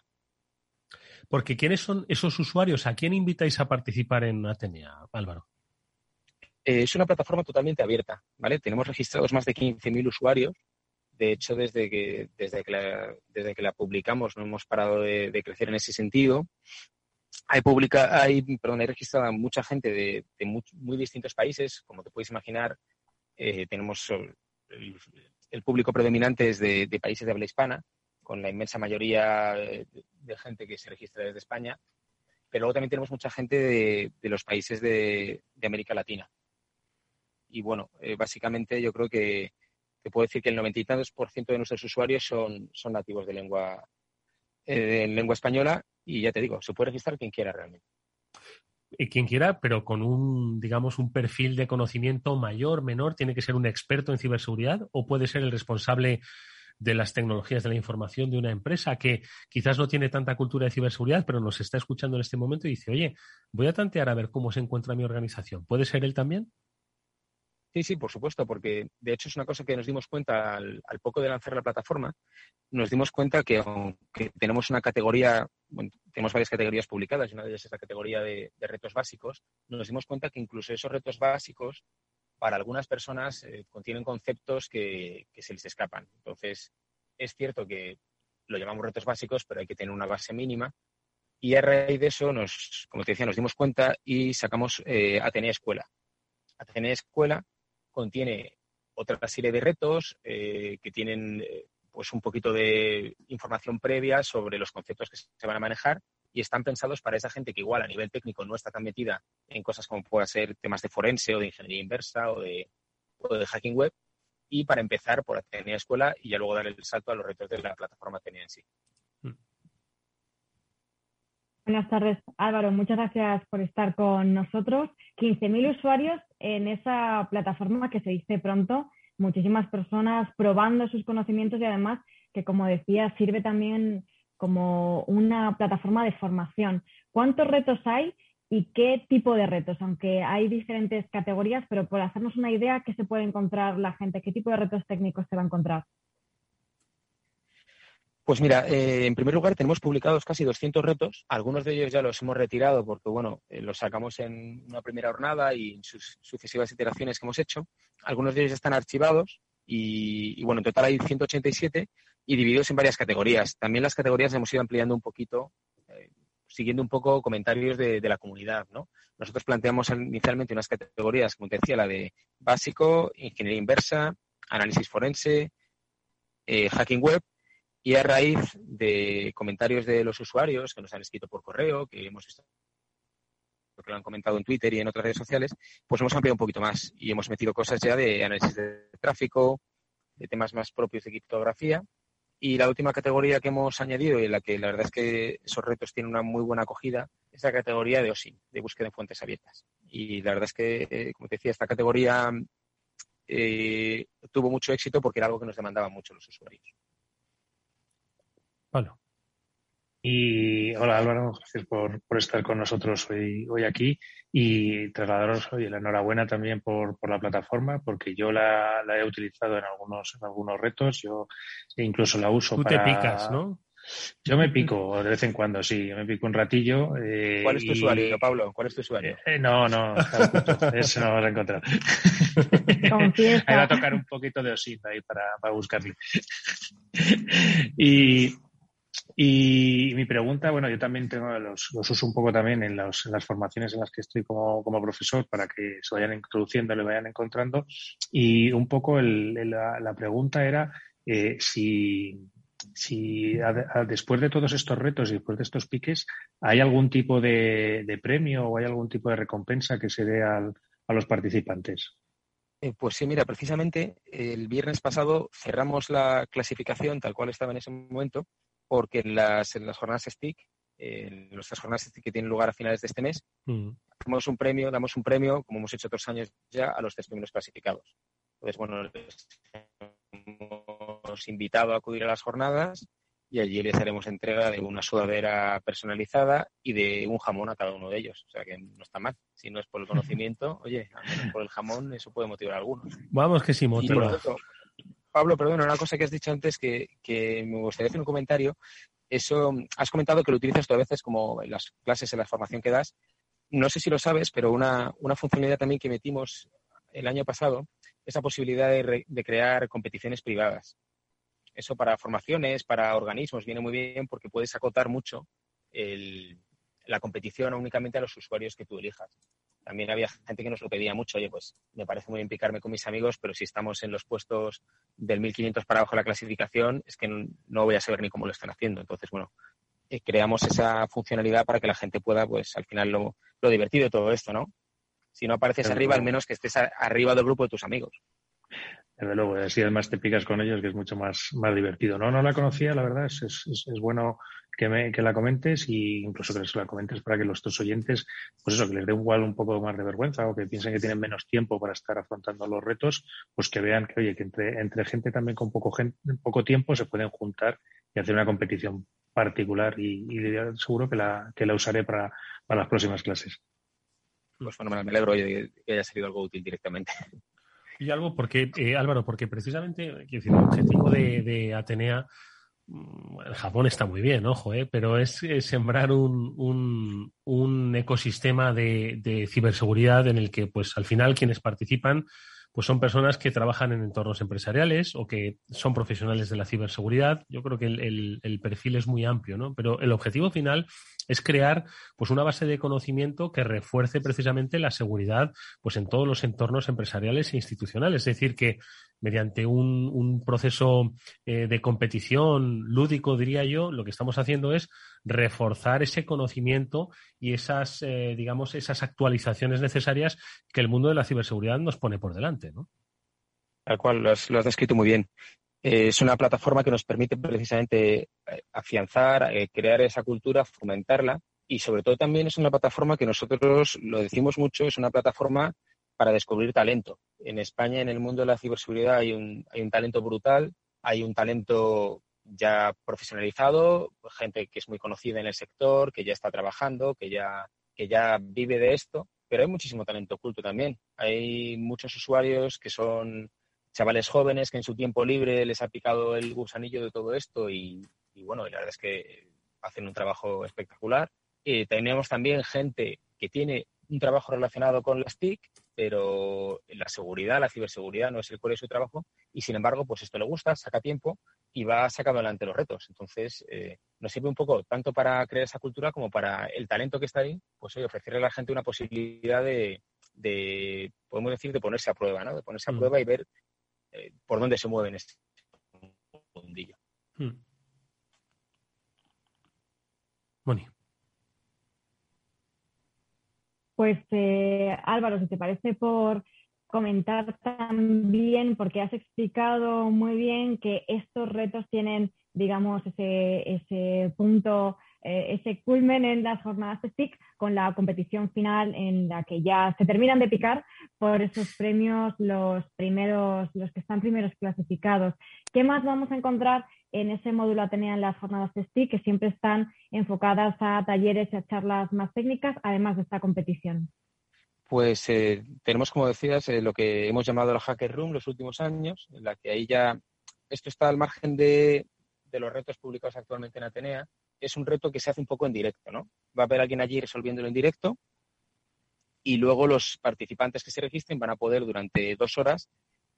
[SPEAKER 4] Porque ¿quiénes son esos usuarios? ¿A quién invitáis a participar en Atenea, Álvaro?
[SPEAKER 9] Eh, es una plataforma totalmente abierta, ¿vale? Tenemos registrados más de 15.000 usuarios de hecho, desde que, desde que, la, desde que la publicamos no hemos parado de, crecer en ese sentido. Hay, publica, hay, registrada mucha gente de, muy, distintos países. Como te puedes imaginar, eh, tenemos el, público predominante es de, países de habla hispana, con la inmensa mayoría de, gente que se registra desde España. Pero luego también tenemos mucha gente de, los países de, América Latina. Y bueno, eh, básicamente yo creo que te puedo decir que el noventa y tantos por ciento de nuestros usuarios son, son nativos de lengua, eh, lengua española y ya te digo, se puede registrar quien quiera realmente.
[SPEAKER 4] Y quien quiera, pero con un, digamos, un perfil de conocimiento mayor, menor, tiene que ser un experto en ciberseguridad o puede ser el responsable de las tecnologías de la información de una empresa que quizás no tiene tanta cultura de ciberseguridad, pero nos está escuchando en este momento y dice, oye, voy a tantear a ver cómo se encuentra mi organización. ¿Puede ser él también?
[SPEAKER 9] Sí, sí, por supuesto, porque de hecho es una cosa que nos dimos cuenta al, poco de lanzar la plataforma, nos dimos cuenta que aunque tenemos una categoría, tenemos varias categorías publicadas y una de ellas es la categoría de, retos básicos, nos dimos cuenta que incluso esos retos básicos para algunas personas eh, contienen conceptos que, se les escapan. Entonces, es cierto que lo llamamos retos básicos, pero hay que tener una base mínima. Y a raíz de eso, nos, como te decía, nos dimos cuenta y sacamos eh, Atenea Escuela. Atenea Escuela contiene otra serie de retos eh, que tienen eh, pues un poquito de información previa sobre los conceptos que se van a manejar y están pensados para esa gente que igual a nivel técnico no está tan metida en cosas como pueda ser temas de forense o de ingeniería inversa o de, de hacking web y para empezar por Atenea Escuela y ya luego dar el salto a los retos de la plataforma Atenea en sí.
[SPEAKER 5] Buenas tardes, Álvaro. Muchas gracias por estar con nosotros. 15.000 usuarios en esa plataforma que se dice pronto. Muchísimas personas probando sus conocimientos y además que, como decía, sirve también como una plataforma de formación. ¿Cuántos retos hay y qué tipo de retos? Aunque hay diferentes categorías, pero por hacernos una idea, ¿qué se puede encontrar la gente? ¿Qué tipo de retos técnicos se va a encontrar?
[SPEAKER 9] Pues mira, eh, en primer lugar tenemos publicados casi 200 retos. Algunos de ellos ya los hemos retirado porque, bueno, eh, los sacamos en una primera jornada y en sus sucesivas iteraciones que hemos hecho. Algunos de ellos ya están archivados y, bueno, en total hay 187 y divididos en varias categorías. También las categorías hemos ido ampliando un poquito, eh, siguiendo un poco comentarios de, la comunidad. ¿no? Nosotros planteamos inicialmente unas categorías, como te decía, la de básico, ingeniería inversa, análisis forense, hacking web, y a raíz de comentarios de los usuarios que nos han escrito por correo, que hemos visto que lo han comentado en Twitter y en otras redes sociales, pues hemos ampliado un poquito más y hemos metido cosas ya de análisis de tráfico, de temas más propios de criptografía. Y la última categoría que hemos añadido y en la que la verdad es que esos retos tienen una muy buena acogida es la categoría de OSIN, de búsqueda en fuentes abiertas. Y la verdad es que, eh, como te decía, esta categoría eh, tuvo mucho éxito porque era algo que nos demandaban mucho los usuarios.
[SPEAKER 6] Y hola Álvaro, gracias por, por estar con nosotros hoy, hoy aquí y trasladaros hoy la enhorabuena también por, por la plataforma porque yo la, la, he utilizado en algunos, en algunos retos, yo incluso la uso
[SPEAKER 4] Tú te picas, ¿no?
[SPEAKER 6] Yo me pico de vez en cuando, sí, me pico un ratillo.
[SPEAKER 9] Eh, ¿Cuál es tu usuario, Pablo? ¿Cuál es tu usuario?
[SPEAKER 6] Eh, no, no, eso no lo vas a encontrar. Ahí va a tocar un poquito de osita ahí para, para buscarle. y, y mi pregunta, bueno, yo también tengo los, uso un poco también en, los, en, las formaciones en las que estoy como, profesor para que se vayan introduciendo, le vayan encontrando. Y un poco el, la, la, pregunta era eh, si, si después de todos estos retos y después de estos piques, ¿hay algún tipo de, de premio o hay algún tipo de recompensa que se dé al, a los participantes?
[SPEAKER 9] Eh, pues sí, mira, precisamente el viernes pasado cerramos la clasificación tal cual estaba en ese momento porque en las, en las jornadas STIC, en nuestras jornadas STIC que tienen lugar a finales de este mes, mm. damos un premio, damos un premio, como hemos hecho otros años ya, a los tres primeros clasificados. Entonces, bueno, les hemos invitado a acudir a las jornadas y allí les haremos entrega de una sudadera personalizada y de un jamón a cada uno de ellos. O sea que no está mal. Si no es por el conocimiento, oye, por el jamón eso puede motivar a algunos.
[SPEAKER 4] Vamos que sí motiva.
[SPEAKER 9] Pablo, perdón, una cosa que has dicho antes que, me gustaría hacer un comentario. Eso, has comentado que lo utilizas todas veces como en las clases, en la formación que das. No sé si lo sabes, pero una, funcionalidad también que metimos el año pasado es la posibilidad de, crear competiciones privadas. Eso para formaciones, para organismos, viene muy bien porque puedes acotar mucho la competición únicamente a los usuarios que tú elijas también había gente que nos lo pedía mucho, oye, pues me parece muy bien picarme con mis amigos, pero si estamos en los puestos del 1500 para abajo de la clasificación, es que no voy a saber ni cómo lo están haciendo. Entonces, bueno, eh, creamos esa funcionalidad para que la gente pueda, pues al final lo, lo divertido de todo esto, ¿no? Si no apareces arriba, al menos que estés arriba del grupo de tus amigos.
[SPEAKER 6] Desde luego, así además te picas con ellos, que es mucho más, más divertido. No, no la conocía, la verdad, es, es, es bueno que, me, que la comentes y incluso que la comentes para que los dos oyentes, pues eso, que les dé igual un poco más de vergüenza o que piensen que tienen menos tiempo para estar afrontando los retos, pues que vean que, oye, que entre, entre gente también con poco, gente, poco tiempo se pueden juntar y hacer una competición particular y, y seguro que la, que la usaré para, para las próximas clases.
[SPEAKER 9] Pues bueno, me alegro de que haya salido algo útil directamente.
[SPEAKER 4] Y algo porque, eh, Álvaro, porque precisamente decir, el objetivo de, de Atenea el Japón está muy bien, ojo, ¿eh? pero es, sembrar un, un, un ecosistema de, ciberseguridad en el que, pues, al final quienes participan pues son personas que trabajan en entornos empresariales o que son profesionales de la ciberseguridad. Yo creo que el, el, perfil es muy amplio, ¿no? Pero el objetivo final es crear pues una base de conocimiento que refuerce precisamente la seguridad pues en todos los entornos empresariales e institucionales. Es decir, que mediante un, un proceso eh, de competición lúdico, diría yo, lo que estamos haciendo es reforzar ese conocimiento y esas, eh, digamos, esas actualizaciones necesarias que el mundo de la ciberseguridad nos pone por delante, ¿no?
[SPEAKER 9] Tal cual, lo has, lo has descrito muy bien. Eh, es una plataforma que nos permite precisamente eh, afianzar, crear esa cultura, fomentarla y sobre todo también es una plataforma que nosotros lo decimos mucho, es una plataforma para descubrir talento. En España, en el mundo de la ciberseguridad, hay un, hay un talento brutal, hay un talento ya profesionalizado, gente que es muy conocida en el sector, que ya está trabajando, que ya, que ya vive de esto, pero hay muchísimo talento oculto también. Hay muchos usuarios que son chavales jóvenes que en su tiempo libre les ha picado el gusanillo de todo esto y, bueno, la verdad es que hacen un trabajo espectacular. Y tenemos también gente que tiene un trabajo relacionado con las TIC, pero la seguridad, la ciberseguridad no es el core de su trabajo y sin embargo, pues esto le gusta, saca tiempo y va sacando adelante los retos. Entonces, eh, nos sirve un poco tanto para crear esa cultura como para el talento que está ahí, pues ofrecerle a la gente una posibilidad de, podemos decir, de ponerse a prueba, ¿no? De ponerse a mm. prueba y ver eh, por dónde se mueven este mundillo. Mm.
[SPEAKER 5] Pues eh, Álvaro, si te parece por comentar también, porque has explicado muy bien que estos retos tienen, digamos, ese, ese punto, eh, ese culmen en las jornadas de STIC con la competición final en la que ya se terminan de picar por esos premios los primeros, los que están primeros clasificados. ¿Qué más vamos a encontrar en ese módulo Atenea en las jornadas de STIC que siempre están enfocadas a talleres y a charlas más técnicas, además de esta competición?
[SPEAKER 9] pues eh, tenemos, como decías, eh, lo que hemos llamado la Hacker Room los últimos años, en la que ahí ya esto está al margen de, los retos publicados actualmente en Atenea. Es un reto que se hace un poco en directo, ¿no? Va a haber alguien allí resolviéndolo en directo y luego los participantes que se registren van a poder durante dos horas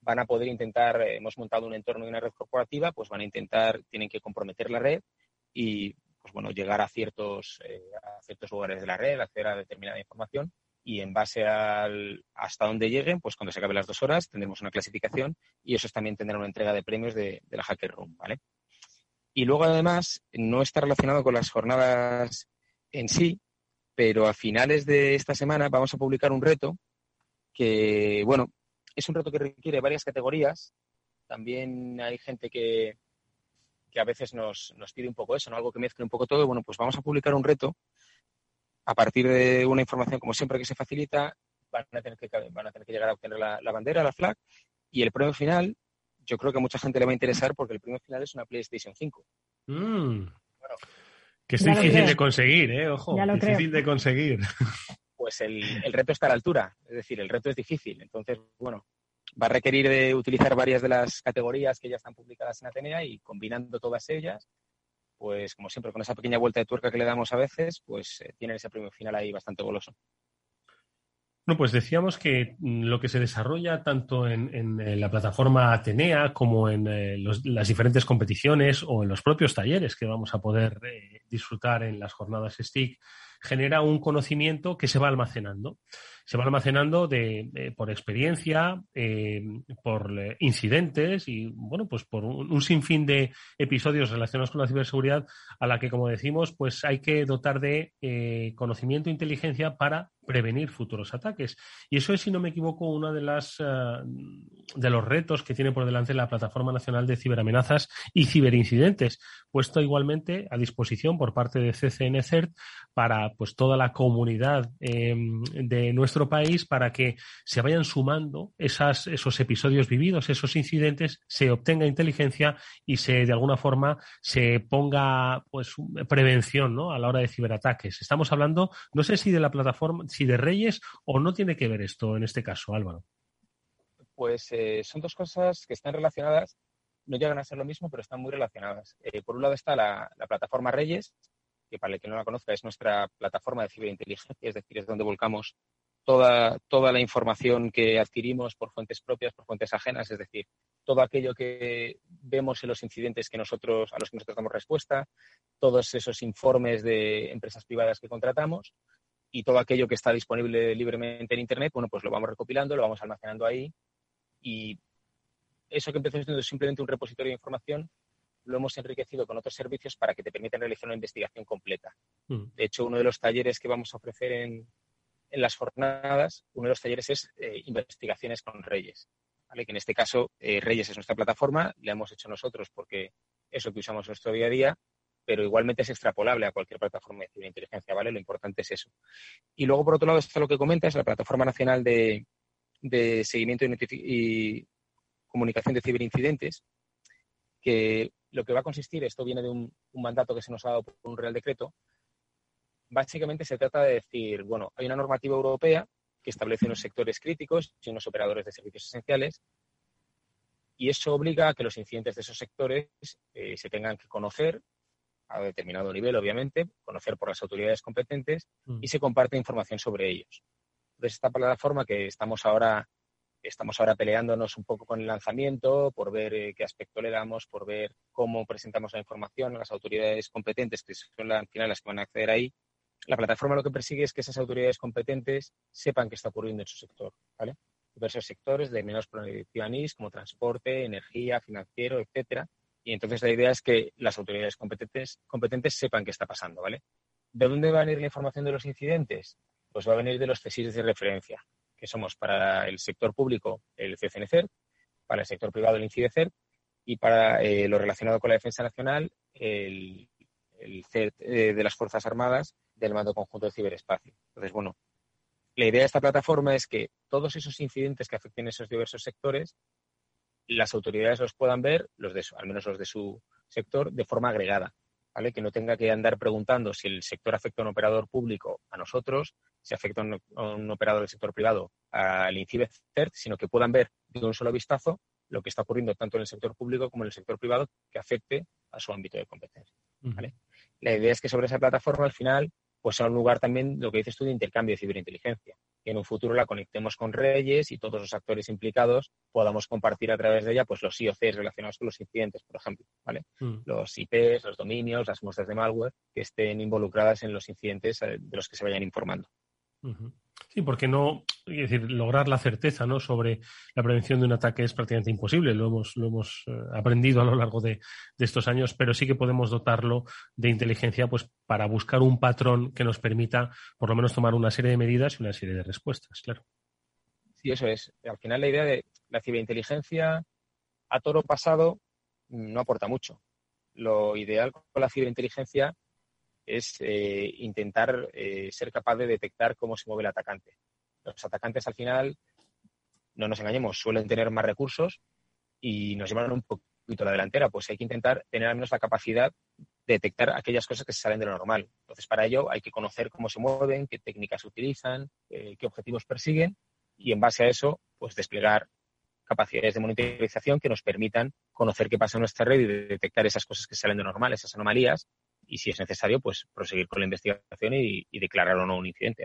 [SPEAKER 9] van a poder intentar, eh, hemos montado un entorno de una red corporativa, pues van a intentar, tienen que comprometer la red y pues bueno, llegar a ciertos, a ciertos lugares de la red, acceder a determinada información y en base al hasta dónde lleguen, pues cuando se acaben las dos horas tendremos una clasificación y eso es también tener una entrega de premios de, la Hacker Room, ¿vale? Y luego además no está relacionado con las jornadas en sí, pero a finales de esta semana vamos a publicar un reto que, bueno, es un reto que requiere varias categorías. También hay gente que, que a veces nos, nos pide un poco eso, ¿no? Algo que mezcle un poco todo. Bueno, pues vamos a publicar un reto a partir de una información, como siempre que se facilita, van a tener que, van a tener que llegar a obtener la, bandera, la flag, y el premio final, yo creo que a mucha gente le va a interesar porque el premio final es una PlayStation 5.
[SPEAKER 4] Mm. que es difícil de conseguir, ¿eh? Ojo, difícil de conseguir.
[SPEAKER 9] Pues el, el, reto está a la altura, es decir, el reto es difícil. Entonces, bueno, va a requerir de utilizar varias de las categorías que ya están publicadas en Atenea y combinando todas ellas, pues como siempre, con esa pequeña vuelta de tuerca que le damos a veces, pues eh, tienen ese premio final ahí bastante goloso.
[SPEAKER 4] Bueno, pues decíamos que mm, lo que se desarrolla tanto en, la plataforma Atenea como en eh, las diferentes competiciones o en los propios talleres que vamos a poder eh, disfrutar en las jornadas STIC genera un conocimiento que se va almacenando se va almacenando de, por experiencia, eh, por eh, incidentes y, bueno, pues por un, sinfín de episodios relacionados con la ciberseguridad a la que, como decimos, pues hay que dotar de eh, conocimiento e inteligencia para prevenir futuros ataques. Y eso es, si no me equivoco, uno de las de los retos que tiene por delante la Plataforma Nacional de Ciberamenazas y Ciberincidentes, puesto igualmente a disposición por parte de CCNCERT para pues toda la comunidad de nuestra nuestro país para que se vayan sumando esos episodios vividos, esos incidentes, se obtenga inteligencia y se de alguna forma se ponga pues prevención ¿no? a la hora de ciberataques. Estamos hablando, no sé si de la plataforma, si de Reyes o no tiene que ver esto en este caso, Álvaro.
[SPEAKER 9] Pues eh, son dos cosas que están relacionadas, no llegan a ser lo mismo, pero están muy relacionadas. Eh, por un lado está la plataforma Reyes, que para el que no la conozca es nuestra plataforma de ciberinteligencia, es decir, es donde volcamos toda, toda la información que adquirimos por fuentes propias, por fuentes ajenas, es decir, todo aquello que vemos en los incidentes que nosotros, a los que nosotros damos respuesta, todos esos informes de empresas privadas que contratamos y todo aquello que está disponible libremente en Internet, bueno, pues lo vamos recopilando, lo vamos almacenando ahí y eso que empezó siendo simplemente un repositorio de información, lo hemos enriquecido con otros servicios para que te permitan realizar una investigación completa. Mm. De hecho, uno de los talleres que vamos a ofrecer en, en las jornadas, uno de los talleres es eh, investigaciones con Reyes. ¿vale? Que en este caso, eh, Reyes es nuestra plataforma, la hemos hecho nosotros porque es lo que usamos nuestro día a día, pero igualmente es extrapolable a cualquier plataforma de ciberinteligencia, ¿vale? Lo importante es eso. Y luego, por otro lado, está lo que comenta, es la Plataforma Nacional de, Seguimiento y, Comunicación de Ciberincidentes, que lo que va a consistir, esto viene de un, un mandato que se nos ha dado por un Real Decreto, básicamente se trata de decir, bueno, hay una normativa europea que establece unos sectores críticos y unos operadores de servicios esenciales y eso obliga a que los incidentes de esos sectores eh, se tengan que conocer a determinado nivel, obviamente, conocer por las autoridades competentes mm. y se comparte información sobre ellos. Entonces, esta plataforma que estamos ahora estamos ahora peleándonos un poco con el lanzamiento por ver eh, qué aspecto le damos, por ver cómo presentamos la información a las autoridades competentes, que son al final las que van a acceder ahí. La plataforma lo que persigue es que esas autoridades competentes sepan qué está ocurriendo en su sector, ¿vale? Diversos sectores de menos productividad como transporte, energía, financiero, etcétera. Y entonces la idea es que las autoridades competentes, competentes sepan qué está pasando, ¿vale? ¿De dónde va a venir la información de los incidentes? Pues va a venir de los CSIS de referencia que somos para el sector público el CCNCER, para el sector privado el INCIDECER y para eh, lo relacionado con la defensa nacional el, el CERT eh, de las Fuerzas Armadas del Mando Conjunto de Ciberespacio. Entonces, bueno, la idea de esta plataforma es que todos esos incidentes que afecten esos diversos sectores, las autoridades los puedan ver, los de al menos los de su sector, de forma agregada. ¿vale? Que no tenga que andar preguntando si el sector afecta a un operador público a nosotros, si afecta a un, operador del sector privado al INCIBE CERT, sino que puedan ver de un solo vistazo lo que está ocurriendo tanto en el sector público como en el sector privado que afecte a su ámbito de competencia. La idea es que sobre esa plataforma al final pues sea un lugar también, lo que dices tú, de intercambio de ciberinteligencia. Que en un futuro la conectemos con Reyes y todos los actores implicados podamos compartir a través de ella pues los IOCs relacionados con los incidentes, por ejemplo, ¿vale? Mm. Los IPs, los dominios, las muestras de malware que estén involucradas en los incidentes eh, de los que se vayan informando.
[SPEAKER 4] Sí, porque no, es decir, lograr la certeza ¿no? sobre la prevención de un ataque es prácticamente imposible, lo hemos, lo hemos eh, aprendido a lo largo de, estos años, pero sí que podemos dotarlo de inteligencia pues, para buscar un patrón que nos permita por lo menos tomar una serie de medidas y una serie de respuestas, claro.
[SPEAKER 9] Sí, eso es. Al final la idea de la ciberinteligencia a toro pasado no aporta mucho. Lo ideal con la ciberinteligencia es eh, intentar eh, ser capaz de detectar cómo se mueve el atacante. Los atacantes al final, no nos engañemos, suelen tener más recursos y nos llevan un poquito la delantera. Pues hay que intentar tener al menos la capacidad de detectar aquellas cosas que se salen de lo normal. Entonces, para ello hay que conocer cómo se mueven, qué técnicas utilizan, eh, qué objetivos persiguen y en base a eso, pues desplegar capacidades de monitorización que nos permitan conocer qué pasa en nuestra red y detectar esas cosas que salen de lo normal, esas anomalías, y si es necesario, pues proseguir con la investigación y, declarar o no un incidente.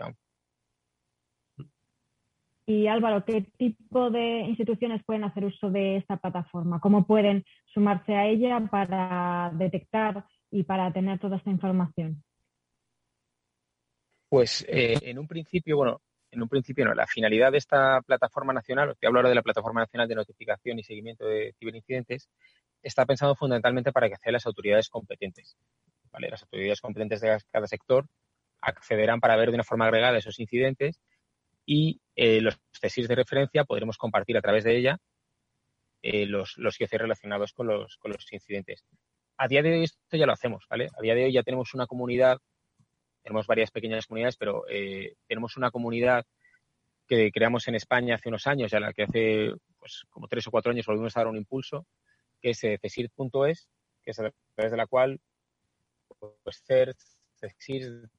[SPEAKER 5] Y Álvaro, ¿qué tipo de instituciones pueden hacer uso de esta plataforma? ¿Cómo pueden sumarse a ella para detectar y para tener toda esta información?
[SPEAKER 9] Pues eh, en un principio, bueno, en un principio no. La finalidad de esta plataforma nacional, te hablo ahora de la Plataforma Nacional de Notificación y Seguimiento de Ciberincidentes, está pensado fundamentalmente para que acceda las autoridades competentes. Las autoridades competentes de cada sector accederán para ver de una forma agregada esos incidentes y eh, los tesis de referencia podremos compartir a través de ella eh, los, los IOC relacionados con los, con los incidentes. A día de hoy esto ya lo hacemos, ¿vale? A día de hoy ya tenemos una comunidad, tenemos varias pequeñas comunidades, pero eh, tenemos una comunidad que creamos en España hace unos años, ya la que hace pues, como tres o cuatro años volvimos a dar un impulso, que es CESIR.es, que es a través de la cual pues CERT,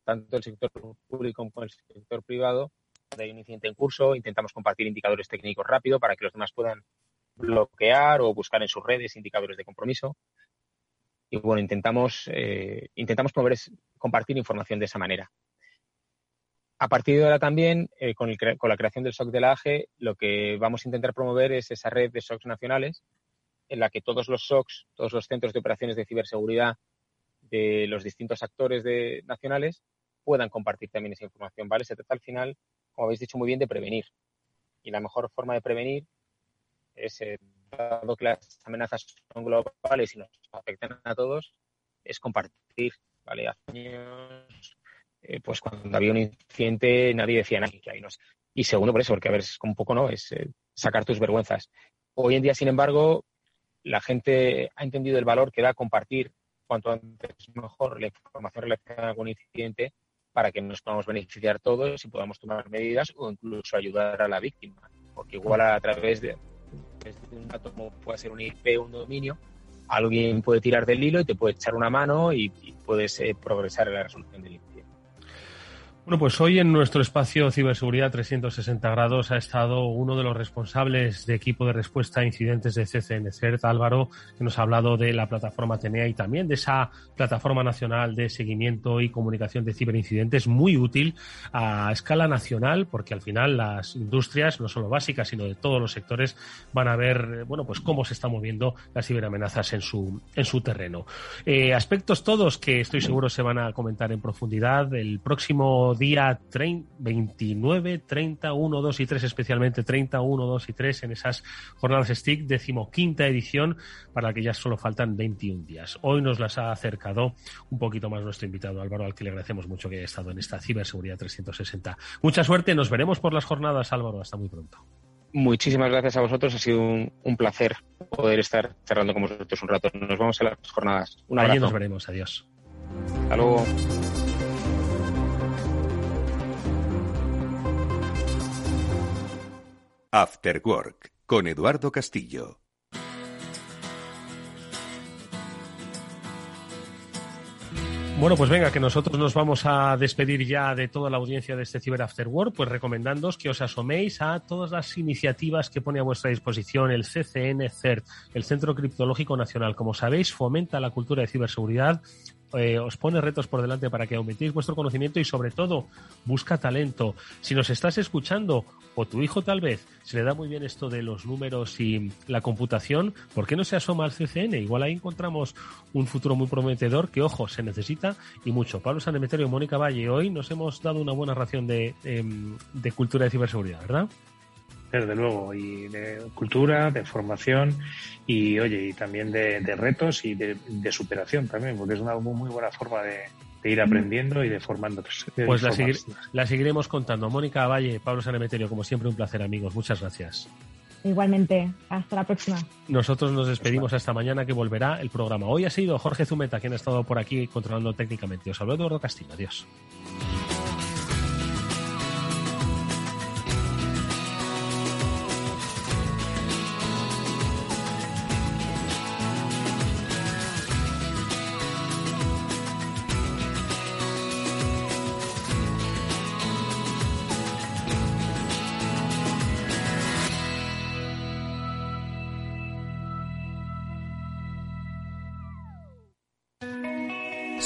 [SPEAKER 9] tanto el sector público como el sector privado, hay un incidente en curso, intentamos compartir indicadores técnicos rápido para que los demás puedan bloquear o buscar en sus redes indicadores de compromiso. Y bueno, intentamos, eh, intentamos promover, compartir información de esa manera. A partir de ahora también, eh, con, con, la creación del SOC de la AGE, lo que vamos a intentar promover es esa red de SOCs nacionales en la que todos los SOCs, todos los centros de operaciones de ciberseguridad de los distintos actores nacionales puedan compartir también esa información, ¿vale? Se trata al final, como habéis dicho muy bien, de prevenir. Y la mejor forma de prevenir es, eh, dado que las amenazas son globales y nos afectan a todos, es compartir, ¿vale? Hace años, eh, pues cuando había un incidente nadie decía nada. Y segundo, por eso, porque a ver, es un poco, ¿no? Es eh, sacar tus vergüenzas. Hoy en día, sin embargo, la gente ha entendido el valor que da compartir cuanto antes mejor la información relacionada con un incidente para que nos podamos beneficiar todos y podamos tomar medidas o incluso ayudar a la víctima. Porque igual a través de, un dato como puede ser un IP un dominio, alguien puede tirar del hilo y te puede echar una mano y, puedes eh, progresar en la resolución del incidente.
[SPEAKER 4] Bueno, pues hoy en nuestro espacio Ciberseguridad 360 grados ha estado uno de los responsables de equipo de respuesta a incidentes de CCN CERT, Álvaro, que nos ha hablado de la plataforma TENEA y también de esa plataforma nacional de seguimiento y comunicación de ciberincidentes muy útil a escala nacional porque al final las industrias, no solo básicas, sino de todos los sectores, van a ver, bueno, pues cómo se están moviendo las ciberamenazas en su, en su terreno. Eh, aspectos todos que estoy seguro se van a comentar en profundidad. El próximo día 29, 30, 1, 2 y 3, especialmente 30, 1, 2 y 3 en esas jornadas STIC, decimoquinta edición, para la que ya solo faltan 21 días. Hoy nos las ha acercado un poquito más nuestro invitado Álvaro, al que le agradecemos mucho que haya estado en esta Ciberseguridad 360. Mucha suerte, nos veremos por las jornadas, Álvaro, hasta muy pronto.
[SPEAKER 9] Muchísimas gracias a vosotros, ha sido un, placer poder estar cerrando con vosotros un rato. Nos vemos en las jornadas. Un abrazo.
[SPEAKER 4] Allí nos veremos, adiós.
[SPEAKER 9] Hasta luego.
[SPEAKER 3] After Work con Eduardo Castillo.
[SPEAKER 4] Bueno, pues venga, que nosotros nos vamos a despedir ya de toda la audiencia de este Cyber After Work, pues recomendándoos que os asoméis a todas las iniciativas que pone a vuestra disposición el CCN CERT, el Centro Criptológico Nacional. Como sabéis, fomenta la cultura de ciberseguridad, eh, os pone retos por delante para que aumentéis vuestro conocimiento y sobre todo busca talento. Si nos estás escuchando o tu hijo tal vez se le da muy bien esto de los números y la computación, ¿por qué no se asoma al CCN? Igual ahí encontramos un futuro muy prometedor que, ojo, se necesita y mucho. Pablo Sanemeterio y Mónica Valle, hoy nos hemos dado una buena ración de, em, de cultura de ciberseguridad, ¿verdad?
[SPEAKER 6] Desde luego, y de cultura, de formación y, oye, y también de, retos y de, superación también, porque es una muy, buena forma de, ir aprendiendo y de formando.
[SPEAKER 4] Pues la, la, seguiremos contando. Mónica Valle, Pablo Sanemeterio, como siempre, un placer, amigos. Muchas gracias.
[SPEAKER 5] Igualmente, hasta la próxima.
[SPEAKER 4] Nosotros nos despedimos hasta mañana que volverá el programa. Hoy ha sido Jorge Zumeta quien ha estado por aquí controlando técnicamente. Os habló Eduardo Castillo. Adiós.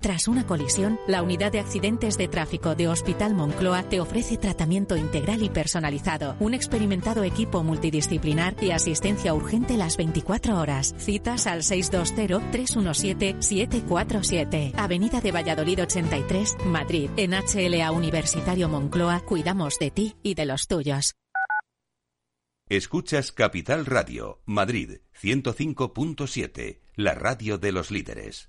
[SPEAKER 1] Tras una colisión, la unidad de accidentes de tráfico de Hospital Moncloa te ofrece tratamiento integral y personalizado, un experimentado equipo multidisciplinar y asistencia urgente las 24 horas. Citas al 620-317-747. Avenida de Valladolid 83, Madrid. En HLA Universitario Moncloa cuidamos de ti y de los tuyos.
[SPEAKER 3] Escuchas Capital Radio, Madrid 105.7, la radio de los líderes.